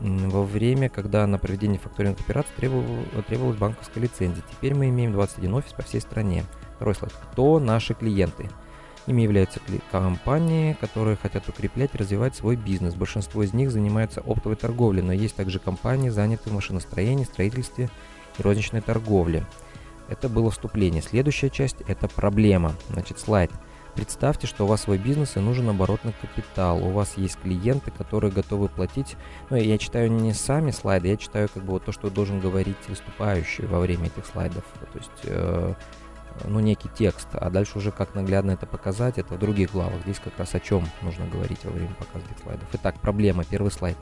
во время, когда на проведение факторинговых операций требовалась банковская лицензия. Теперь мы имеем 21 офис по всей стране. Второй слайд. Кто наши клиенты? Ими являются компании, которые хотят укреплять и развивать свой бизнес. Большинство из них занимаются оптовой торговлей, но есть также компании, занятые в машиностроении, строительстве и розничной торговле. Это было вступление. Следующая часть – это проблема. Значит, слайд. Представьте, что у вас свой бизнес и нужен оборотный капитал. У вас есть клиенты, которые готовы платить. Ну, я читаю не сами слайды, я читаю как бы вот то, что должен говорить выступающий во время этих слайдов. То есть э, ну, некий текст, а дальше уже как наглядно это показать, это в других главах. Здесь как раз о чем нужно говорить во время показа этих слайдов. Итак, проблема, первый слайд.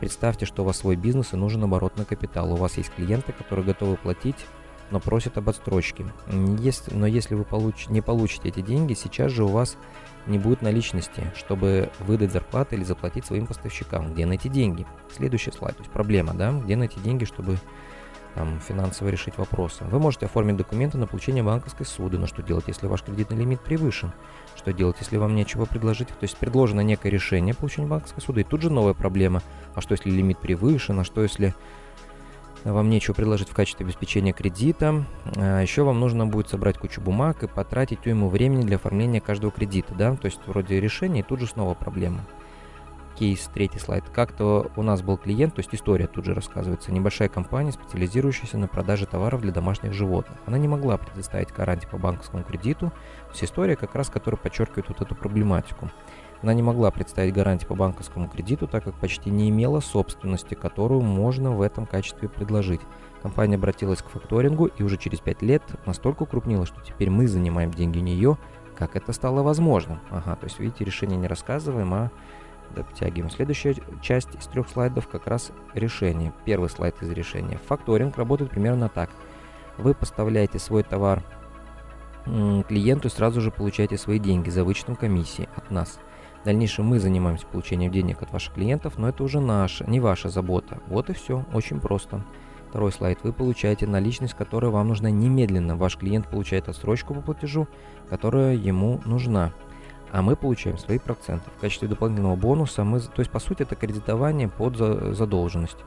Представьте, что у вас свой бизнес и нужен оборотный капитал. У вас есть клиенты, которые готовы платить, но просят об отстрочке. Есть, но если вы получ, не получите эти деньги, сейчас же у вас не будет наличности, чтобы выдать зарплаты или заплатить своим поставщикам. Где найти деньги? Следующий слайд, то есть проблема, да, где найти деньги, чтобы там, финансово решить вопросы. Вы можете оформить документы на получение банковской суды, но что делать, если ваш кредитный лимит превышен? Что делать, если вам нечего предложить? То есть предложено некое решение получения банковской суды, и тут же новая проблема. А что, если лимит превышен? А что, если вам нечего предложить в качестве обеспечения кредита. А еще вам нужно будет собрать кучу бумаг и потратить уйму времени для оформления каждого кредита, да, то есть вроде решения, и тут же снова проблема кейс, третий слайд. Как-то у нас был клиент, то есть история тут же рассказывается, небольшая компания, специализирующаяся на продаже товаров для домашних животных. Она не могла предоставить гарантии по банковскому кредиту. То есть история как раз, которая подчеркивает вот эту проблематику. Она не могла представить гарантии по банковскому кредиту, так как почти не имела собственности, которую можно в этом качестве предложить. Компания обратилась к факторингу и уже через 5 лет настолько укрупнилась, что теперь мы занимаем деньги у нее, как это стало возможным. Ага, то есть, видите, решение не рассказываем, а Дотягиваем. Следующая часть из трех слайдов как раз решение. Первый слайд из решения. Факторинг работает примерно так. Вы поставляете свой товар клиенту и сразу же получаете свои деньги за вычетом комиссии от нас. В дальнейшем мы занимаемся получением денег от ваших клиентов, но это уже наша, не ваша забота. Вот и все, очень просто. Второй слайд. Вы получаете наличность, которая вам нужна немедленно. Ваш клиент получает отсрочку по платежу, которая ему нужна а мы получаем свои проценты. В качестве дополнительного бонуса мы, то есть по сути это кредитование под задолженность.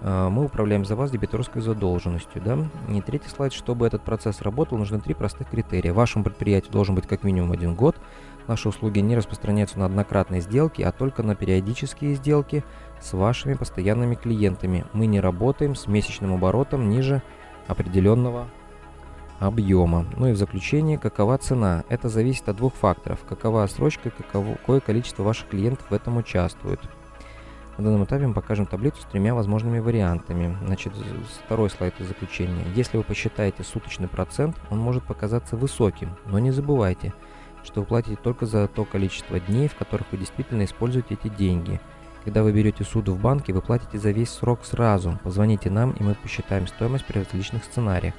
А, мы управляем за вас дебиторской задолженностью. Да? И третий слайд, чтобы этот процесс работал, нужны три простых критерия. Вашему предприятию должен быть как минимум один год. Наши услуги не распространяются на однократные сделки, а только на периодические сделки с вашими постоянными клиентами. Мы не работаем с месячным оборотом ниже определенного объема. Ну и в заключение, какова цена? Это зависит от двух факторов. Какова срочка каково, какое количество ваших клиентов в этом участвует. На данном этапе мы покажем таблицу с тремя возможными вариантами. Значит, второй слайд из заключения. Если вы посчитаете суточный процент, он может показаться высоким, но не забывайте, что вы платите только за то количество дней, в которых вы действительно используете эти деньги. Когда вы берете суду в банке, вы платите за весь срок сразу. Позвоните нам, и мы посчитаем стоимость при различных сценариях.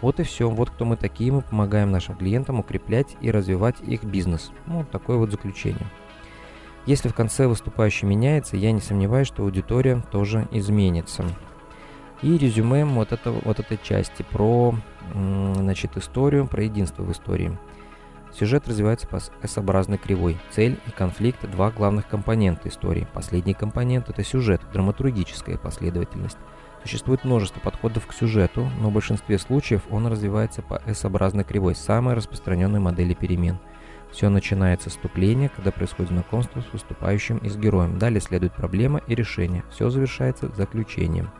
Вот и все. Вот кто мы такие. Мы помогаем нашим клиентам укреплять и развивать их бизнес. Ну, вот такое вот заключение. Если в конце выступающий меняется, я не сомневаюсь, что аудитория тоже изменится. И резюме вот, это, вот этой части про значит, историю, про единство в истории. Сюжет развивается по S-образной кривой. Цель и конфликт – два главных компонента истории. Последний компонент – это сюжет, драматургическая последовательность. Существует множество подходов к сюжету, но в большинстве случаев он развивается по S-образной кривой, самой распространенной модели перемен. Все начинается с вступления, когда происходит знакомство с выступающим и с героем. Далее следует проблема и решение. Все завершается заключением.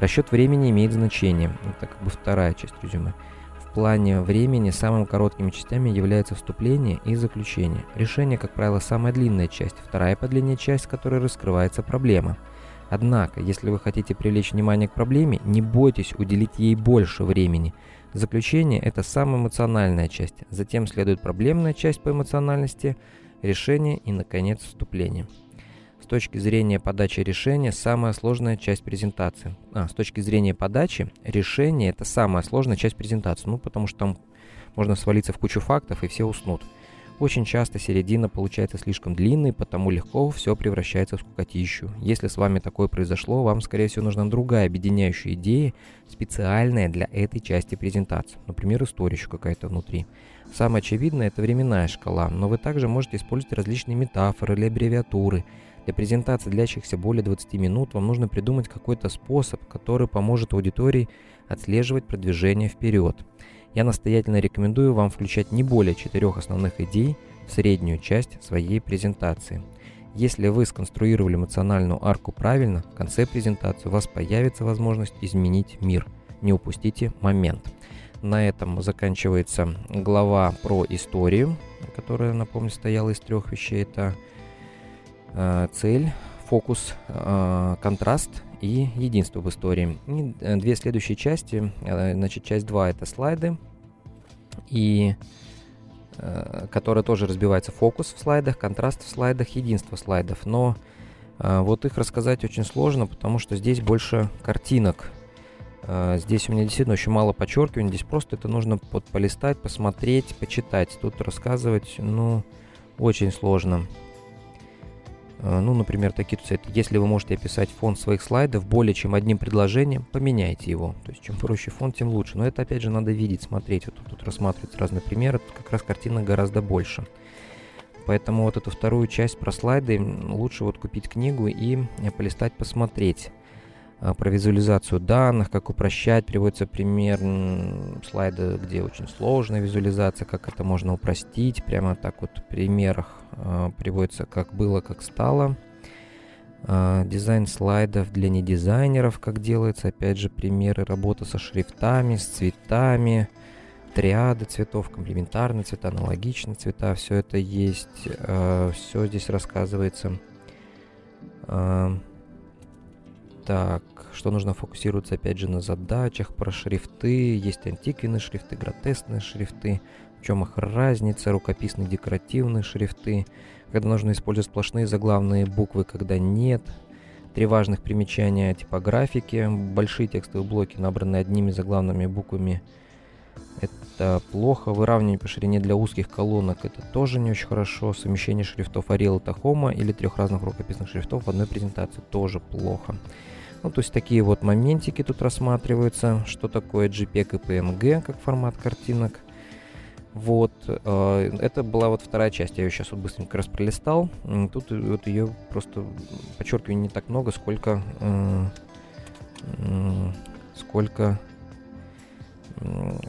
Расчет времени имеет значение. Это как бы вторая часть резюме. В плане времени самыми короткими частями являются вступление и заключение. Решение, как правило, самая длинная часть. Вторая по длине часть, в которой раскрывается проблема – Однако, если вы хотите привлечь внимание к проблеме, не бойтесь уделить ей больше времени. Заключение – это самая эмоциональная часть. Затем следует проблемная часть по эмоциональности, решение и, наконец, вступление. С точки зрения подачи решения, самая сложная часть презентации. А, с точки зрения подачи, решение – это самая сложная часть презентации. Ну, потому что там можно свалиться в кучу фактов, и все уснут. Очень часто середина получается слишком длинной, потому легко все превращается в скукотищу. Если с вами такое произошло, вам, скорее всего, нужна другая объединяющая идея, специальная для этой части презентации. Например, история какая-то внутри. Самое очевидное – это временная шкала, но вы также можете использовать различные метафоры или аббревиатуры. Для презентации, длящихся более 20 минут, вам нужно придумать какой-то способ, который поможет аудитории отслеживать продвижение вперед. Я настоятельно рекомендую вам включать не более четырех основных идей в среднюю часть своей презентации. Если вы сконструировали эмоциональную арку правильно, в конце презентации у вас появится возможность изменить мир. Не упустите момент. На этом заканчивается глава про историю, которая, напомню, стояла из трех вещей. Это э, цель, фокус, э, контраст и единство в истории. И э, две следующие части, э, значит, часть 2 это слайды, и э, которая тоже разбивается фокус в слайдах, контраст в слайдах, единство слайдов. Но вот их рассказать очень сложно, потому что здесь больше картинок. Здесь у меня действительно очень мало подчеркиваний, здесь просто это нужно под полистать, посмотреть, почитать. Тут рассказывать, ну, очень сложно. Э, ну, например, такие цветы. Если вы можете описать фон своих слайдов более чем одним предложением, поменяйте его. То есть, чем проще фон, тем лучше. Но это, опять же, надо видеть, смотреть. Вот тут, тут рассматриваются разные примеры. Тут как раз картина гораздо больше. Поэтому вот эту вторую часть про слайды лучше вот купить книгу и э, полистать, посмотреть. А, про визуализацию данных, как упрощать, приводится пример слайда, где очень сложная визуализация, как это можно упростить, прямо так вот в примерах э, приводится, как было, как стало. Э, дизайн слайдов для недизайнеров, как делается, опять же, примеры работы со шрифтами, с цветами, триады цветов, комплементарные цвета, аналогичные цвета, все это есть, все здесь рассказывается. Так, что нужно фокусироваться опять же на задачах, про шрифты, есть антиквенные шрифты, гротесные шрифты, в чем их разница, рукописные декоративные шрифты, когда нужно использовать сплошные заглавные буквы, когда нет, Три важных примечания типографики. Большие текстовые блоки, набранные одними заглавными буквами, это плохо. Выравнивание по ширине для узких колонок это тоже не очень хорошо. Совмещение шрифтов Arial и Tacoma или трех разных рукописных шрифтов в одной презентации тоже плохо. Ну, то есть такие вот моментики тут рассматриваются. Что такое JPEG и PNG как формат картинок. Вот, э, это была вот вторая часть, я ее сейчас вот быстренько раз пролистал. Тут вот ее просто подчеркиваю не так много, сколько, э, сколько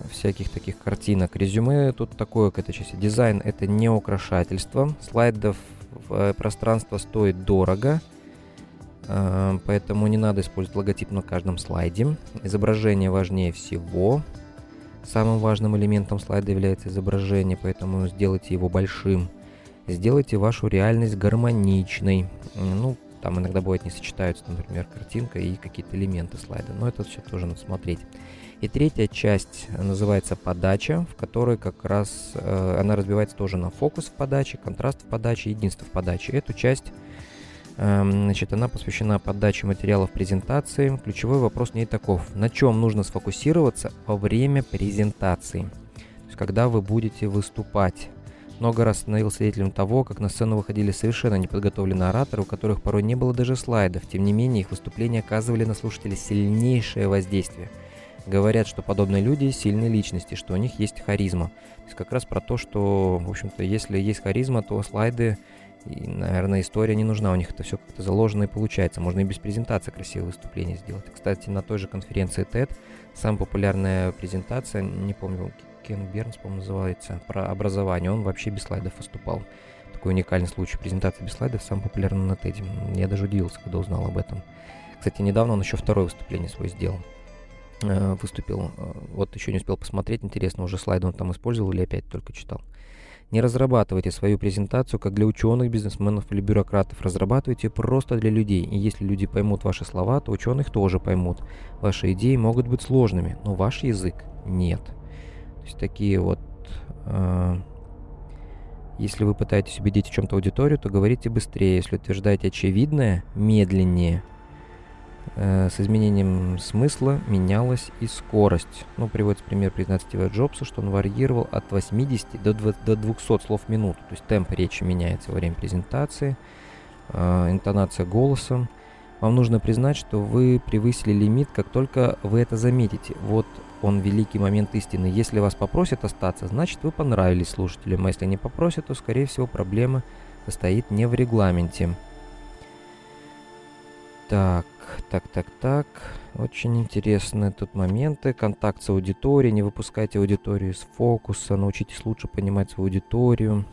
всяких таких картинок. Резюме тут такое к этой части. Дизайн это не украшательство. Слайдов э, пространство стоит дорого. Поэтому не надо использовать логотип на каждом слайде. Изображение важнее всего. Самым важным элементом слайда является изображение, поэтому сделайте его большим. Сделайте вашу реальность гармоничной. Ну, там иногда бывает не сочетаются, например, картинка и какие-то элементы слайда, но это все тоже надо смотреть. И третья часть называется подача, в которой как раз э, она разбивается тоже на фокус в подаче, контраст в подаче, единство в подаче. Эту часть значит, она посвящена подаче материалов презентации. Ключевой вопрос не таков. На чем нужно сфокусироваться во время презентации? То есть, когда вы будете выступать. Много раз становился свидетелем того, как на сцену выходили совершенно неподготовленные ораторы, у которых порой не было даже слайдов. Тем не менее, их выступления оказывали на слушателей сильнейшее воздействие. Говорят, что подобные люди сильные личности, что у них есть харизма. То есть как раз про то, что, в общем-то, если есть харизма, то слайды и, наверное, история не нужна, у них это все как-то заложено и получается. Можно и без презентации красивое выступление сделать. Кстати, на той же конференции TED самая популярная презентация, не помню, Кен Бернс, по-моему, называется, про образование. Он вообще без слайдов выступал. Такой уникальный случай. Презентация без слайдов самая популярная на TED. Я даже удивился, когда узнал об этом. Кстати, недавно он еще второе выступление свое сделал э, выступил. Э, вот еще не успел посмотреть, интересно, уже слайды он там использовал или опять только читал. Не разрабатывайте свою презентацию как для ученых, бизнесменов или бюрократов. Разрабатывайте просто для людей. И если люди поймут ваши слова, то ученых тоже поймут. Ваши идеи могут быть сложными, но ваш язык нет. То есть такие вот... Э, если вы пытаетесь убедить в чем-то аудиторию, то говорите быстрее. Если утверждаете очевидное, медленнее – Э, с изменением смысла менялась и скорость. Ну, приводится пример презентации Стива Джобса, что он варьировал от 80 до, 20, до 200 слов в минуту. То есть темп речи меняется во время презентации, э, интонация голосом. Вам нужно признать, что вы превысили лимит, как только вы это заметите. Вот он великий момент истины. Если вас попросят остаться, значит вы понравились слушателям, а если не попросят, то, скорее всего, проблема состоит не в регламенте. Так, так, так, так. Очень интересные тут моменты. Контакт с аудиторией. Не выпускайте аудиторию из фокуса. Научитесь лучше понимать свою аудиторию.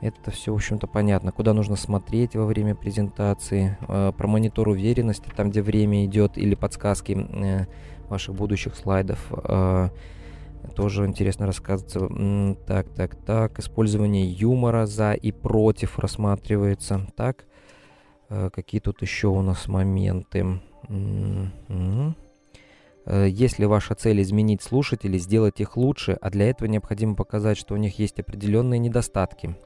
Это все, в общем-то, понятно. Куда нужно смотреть во время презентации. Э, про монитор уверенности, там, где время идет, или подсказки э, ваших будущих слайдов. Э, тоже интересно рассказывается. Так, так, так. Использование юмора за и против рассматривается. Так. Э, какие тут еще у нас моменты? М-м-м. Если ваша цель изменить слушателей, сделать их лучше, а для этого необходимо показать, что у них есть определенные недостатки.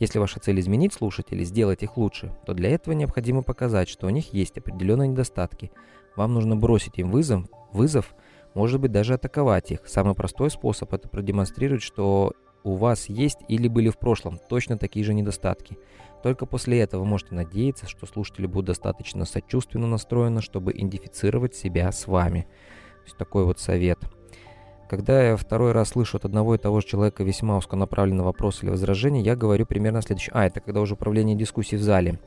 Если ваша цель изменить слушателей, сделать их лучше, то для этого необходимо показать, что у них есть определенные недостатки. Вам нужно бросить им вызов, вызов, может быть даже атаковать их. Самый простой способ это продемонстрировать, что у вас есть или были в прошлом точно такие же недостатки. Только после этого можете надеяться, что слушатели будут достаточно сочувственно настроены, чтобы идентифицировать себя с вами. То есть такой вот совет. Когда я второй раз слышу от одного и того же человека весьма узконаправленный вопрос или возражение, я говорю примерно следующее. А, это когда уже управление дискуссией в зале.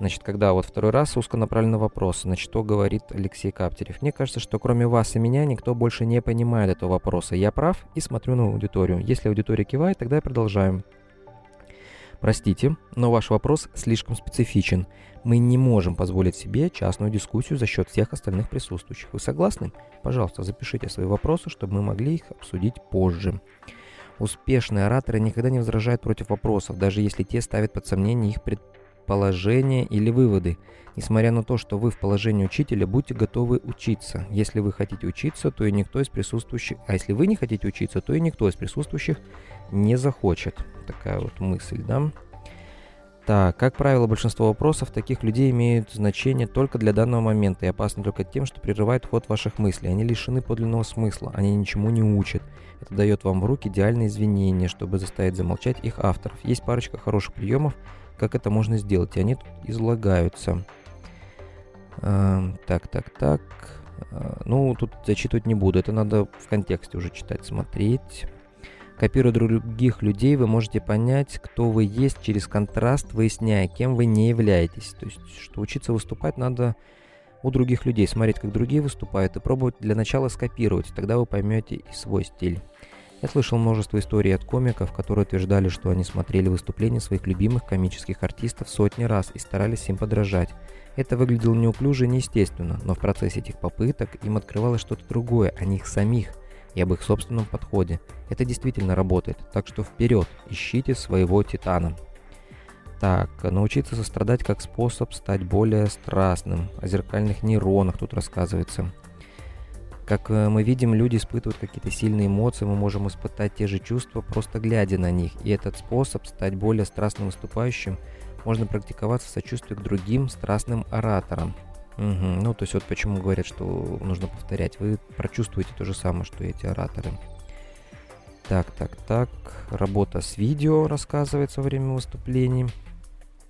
Значит, когда вот второй раз узконаправленный вопрос, значит, что говорит Алексей Каптерев? Мне кажется, что кроме вас и меня никто больше не понимает этого вопроса. Я прав и смотрю на аудиторию. Если аудитория кивает, тогда продолжаем. Простите, но ваш вопрос слишком специфичен. Мы не можем позволить себе частную дискуссию за счет всех остальных присутствующих. Вы согласны? Пожалуйста, запишите свои вопросы, чтобы мы могли их обсудить позже. Успешные ораторы никогда не возражают против вопросов, даже если те ставят под сомнение их предположения или выводы. Несмотря на то, что вы в положении учителя, будьте готовы учиться. Если вы хотите учиться, то и никто из присутствующих... А если вы не хотите учиться, то и никто из присутствующих не захочет. Такая вот мысль, да? Так, как правило, большинство вопросов таких людей имеют значение только для данного момента и опасны только тем, что прерывает ход ваших мыслей. Они лишены подлинного смысла, они ничему не учат. Это дает вам в руки идеальные извинения, чтобы заставить замолчать их авторов. Есть парочка хороших приемов, как это можно сделать, и они тут излагаются. А, так, так, так. А, ну, тут зачитывать не буду, это надо в контексте уже читать, смотреть. Копируя других людей, вы можете понять, кто вы есть через контраст, выясняя, кем вы не являетесь. То есть, что учиться выступать надо у других людей, смотреть, как другие выступают, и пробовать для начала скопировать, тогда вы поймете и свой стиль. Я слышал множество историй от комиков, которые утверждали, что они смотрели выступления своих любимых комических артистов сотни раз и старались им подражать. Это выглядело неуклюже и неестественно, но в процессе этих попыток им открывалось что-то другое, о них самих – и об их собственном подходе. Это действительно работает, так что вперед, ищите своего титана. Так, научиться сострадать как способ стать более страстным. О зеркальных нейронах тут рассказывается. Как э, мы видим, люди испытывают какие-то сильные эмоции, мы можем испытать те же чувства, просто глядя на них. И этот способ стать более страстным выступающим можно практиковаться в сочувствии к другим страстным ораторам. Угу. Ну, то есть вот почему говорят, что нужно повторять. Вы прочувствуете то же самое, что и эти ораторы. Так, так, так. Работа с видео рассказывается во время выступлений.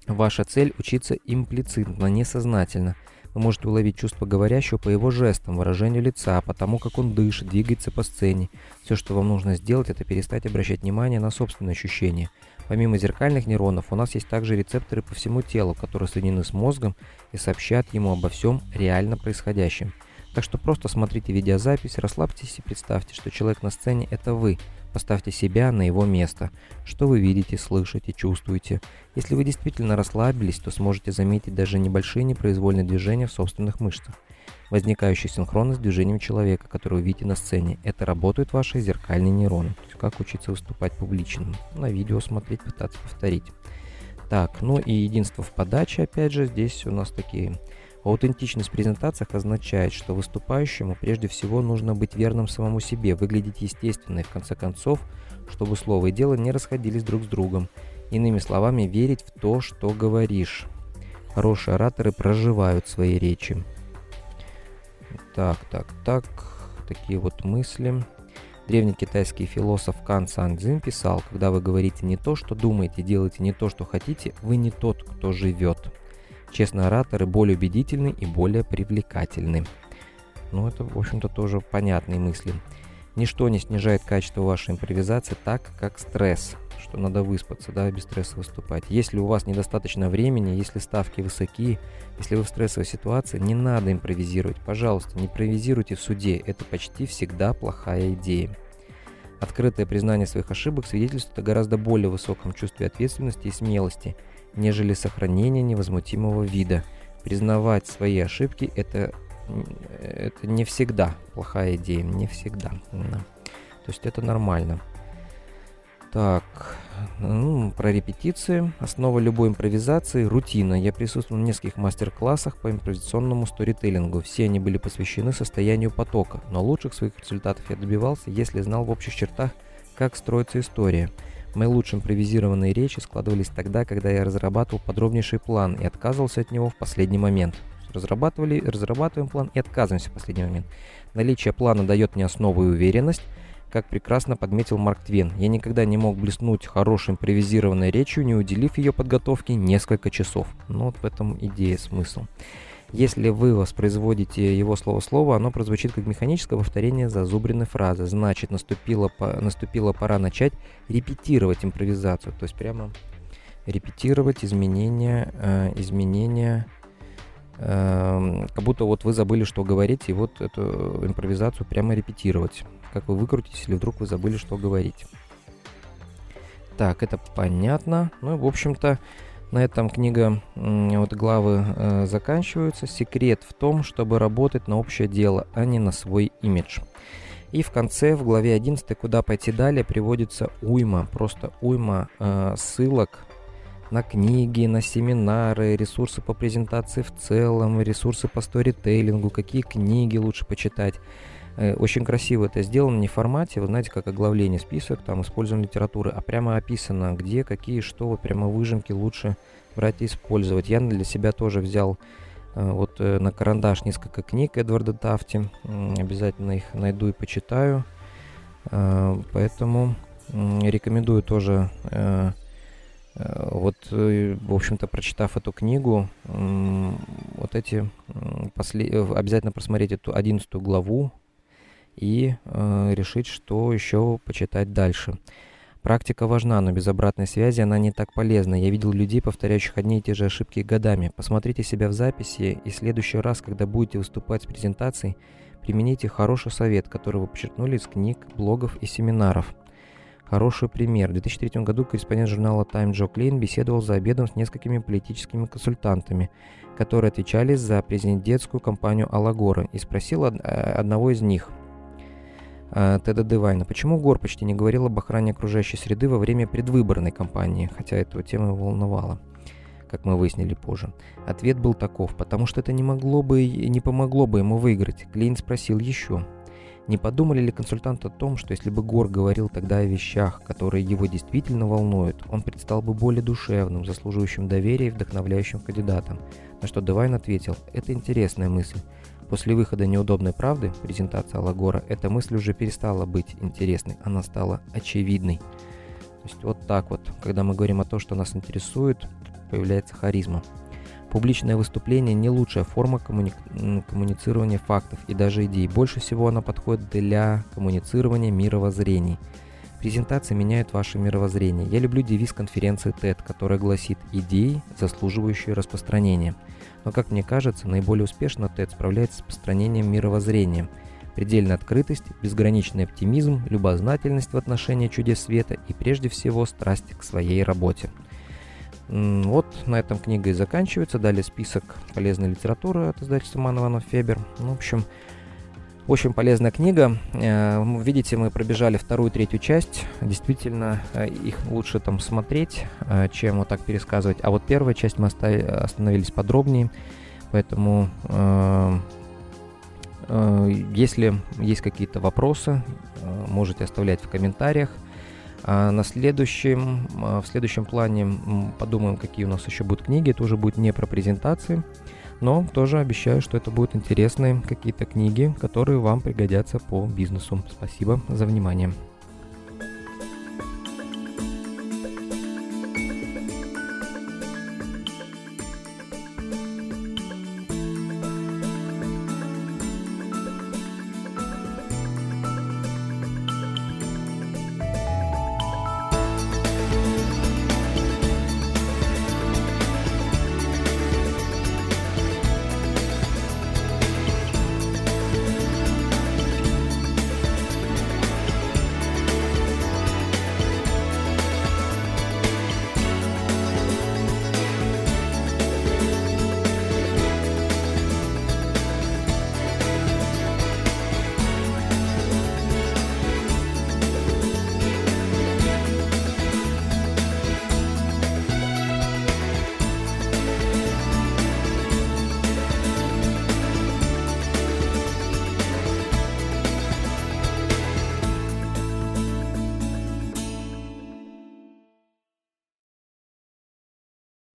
Ваша цель – учиться имплицитно, несознательно. Вы можете уловить чувство говорящего по его жестам, выражению лица, по тому, как он дышит, двигается по сцене. Все, что вам нужно сделать, это перестать обращать внимание на собственные ощущения – Помимо зеркальных нейронов, у нас есть также рецепторы по всему телу, которые соединены с мозгом и сообщат ему обо всем реально происходящем. Так что просто смотрите видеозапись, расслабьтесь и представьте, что человек на сцене – это вы. Поставьте себя на его место. Что вы видите, слышите, чувствуете. Если вы действительно расслабились, то сможете заметить даже небольшие непроизвольные движения в собственных мышцах возникающий синхронно с движением человека, который вы видите на сцене. Это работают ваши зеркальные нейроны. То есть как учиться выступать публично. На видео смотреть, пытаться повторить. Так, ну и единство в подаче, опять же, здесь у нас такие. Аутентичность в презентациях означает, что выступающему прежде всего нужно быть верным самому себе, выглядеть естественно и в конце концов, чтобы слово и дело не расходились друг с другом. Иными словами, верить в то, что говоришь. Хорошие ораторы проживают свои речи. Так, так, так. Такие вот мысли. Древний китайский философ Кан Сан Цзин писал, когда вы говорите не то, что думаете, делаете не то, что хотите, вы не тот, кто живет. Честные ораторы более убедительны и более привлекательны. Ну, это, в общем-то, тоже понятные мысли. Ничто не снижает качество вашей импровизации так, как стресс что надо выспаться, да, без стресса выступать. Если у вас недостаточно времени, если ставки высоки, если вы в стрессовой ситуации, не надо импровизировать. Пожалуйста, не импровизируйте в суде. Это почти всегда плохая идея. Открытое признание своих ошибок свидетельствует о гораздо более высоком чувстве ответственности и смелости, нежели сохранение невозмутимого вида. Признавать свои ошибки это, это не всегда плохая идея, не всегда. То есть это нормально. Так, ну, про репетиции. Основа любой импровизации – рутина. Я присутствовал в нескольких мастер-классах по импровизационному сторителлингу. Все они были посвящены состоянию потока, но лучших своих результатов я добивался, если знал в общих чертах, как строится история. Мои лучшие импровизированные речи складывались тогда, когда я разрабатывал подробнейший план и отказывался от него в последний момент. Разрабатывали, разрабатываем план и отказываемся в последний момент. Наличие плана дает мне основу и уверенность, как прекрасно подметил Марк Твен, я никогда не мог блеснуть хорошей импровизированной речью, не уделив ее подготовке несколько часов. Ну вот в этом идея, смысл. Если вы воспроизводите его слово-слово, оно прозвучит как механическое повторение зазубренной фразы. Значит, наступила, наступила пора начать репетировать импровизацию. То есть прямо репетировать изменения, э, изменения э, как будто вот вы забыли, что говорить, и вот эту импровизацию прямо репетировать как вы выкрутитесь или вдруг вы забыли, что говорить. Так, это понятно. Ну, в общем-то, на этом книга, вот главы э, заканчиваются. Секрет в том, чтобы работать на общее дело, а не на свой имидж. И в конце, в главе 11, куда пойти далее, приводится уйма, просто уйма э, ссылок на книги, на семинары, ресурсы по презентации в целом, ресурсы по сторителлингу, какие книги лучше почитать. Э, очень красиво это сделано, не в формате, вы знаете, как оглавление список, там используем литературы, а прямо описано, где, какие, что, прямо выжимки лучше брать и использовать. Я для себя тоже взял э, вот э, на карандаш несколько книг Эдварда Тафти, обязательно их найду и почитаю, поэтому рекомендую тоже вот, в общем-то, прочитав эту книгу, вот эти, обязательно просмотреть эту одиннадцатую главу, и э, решить, что еще почитать дальше. Практика важна, но без обратной связи она не так полезна. Я видел людей, повторяющих одни и те же ошибки годами. Посмотрите себя в записи, и в следующий раз, когда будете выступать с презентацией, примените хороший совет, который вы подчеркнули из книг, блогов и семинаров. Хороший пример. В 2003 году корреспондент журнала Time Джо Клейн беседовал за обедом с несколькими политическими консультантами, которые отвечали за президентскую кампанию Алагора, и спросил э, одного из них – Теда Девайна. Почему Гор почти не говорил об охране окружающей среды во время предвыборной кампании, хотя эту тему волновала, как мы выяснили позже? Ответ был таков, потому что это не могло бы не помогло бы ему выиграть. Клейн спросил еще. Не подумали ли консультант о том, что если бы Гор говорил тогда о вещах, которые его действительно волнуют, он предстал бы более душевным, заслуживающим доверия и вдохновляющим кандидатом? На что Девайн ответил, это интересная мысль. После выхода «Неудобной правды» презентация Алагора эта мысль уже перестала быть интересной, она стала очевидной. То есть вот так вот, когда мы говорим о том, что нас интересует, появляется харизма. Публичное выступление не лучшая форма коммуни- коммуницирования фактов и даже идей. Больше всего она подходит для коммуницирования мировоззрений. Презентации меняют ваше мировоззрение. Я люблю девиз конференции TED, которая гласит «Идеи, заслуживающие распространения». Но, как мне кажется, наиболее успешно TED справляется с распространением мировоззрения. Предельная открытость, безграничный оптимизм, любознательность в отношении чудес света и прежде всего страсть к своей работе. Вот на этом книга и заканчивается. Далее список полезной литературы от издательства Манованов Фебер. Ну, в общем, очень полезная книга. Э, видите, мы пробежали вторую, третью часть. Действительно, э, их лучше там смотреть, э, чем вот так пересказывать. А вот первая часть мы остановились подробнее. Поэтому, если есть какие-то вопросы, можете оставлять в комментариях. А на следующем, в следующем плане подумаем, какие у нас еще будут книги. Это уже будет не про презентации. Но тоже обещаю, что это будут интересные какие-то книги, которые вам пригодятся по бизнесу. Спасибо за внимание.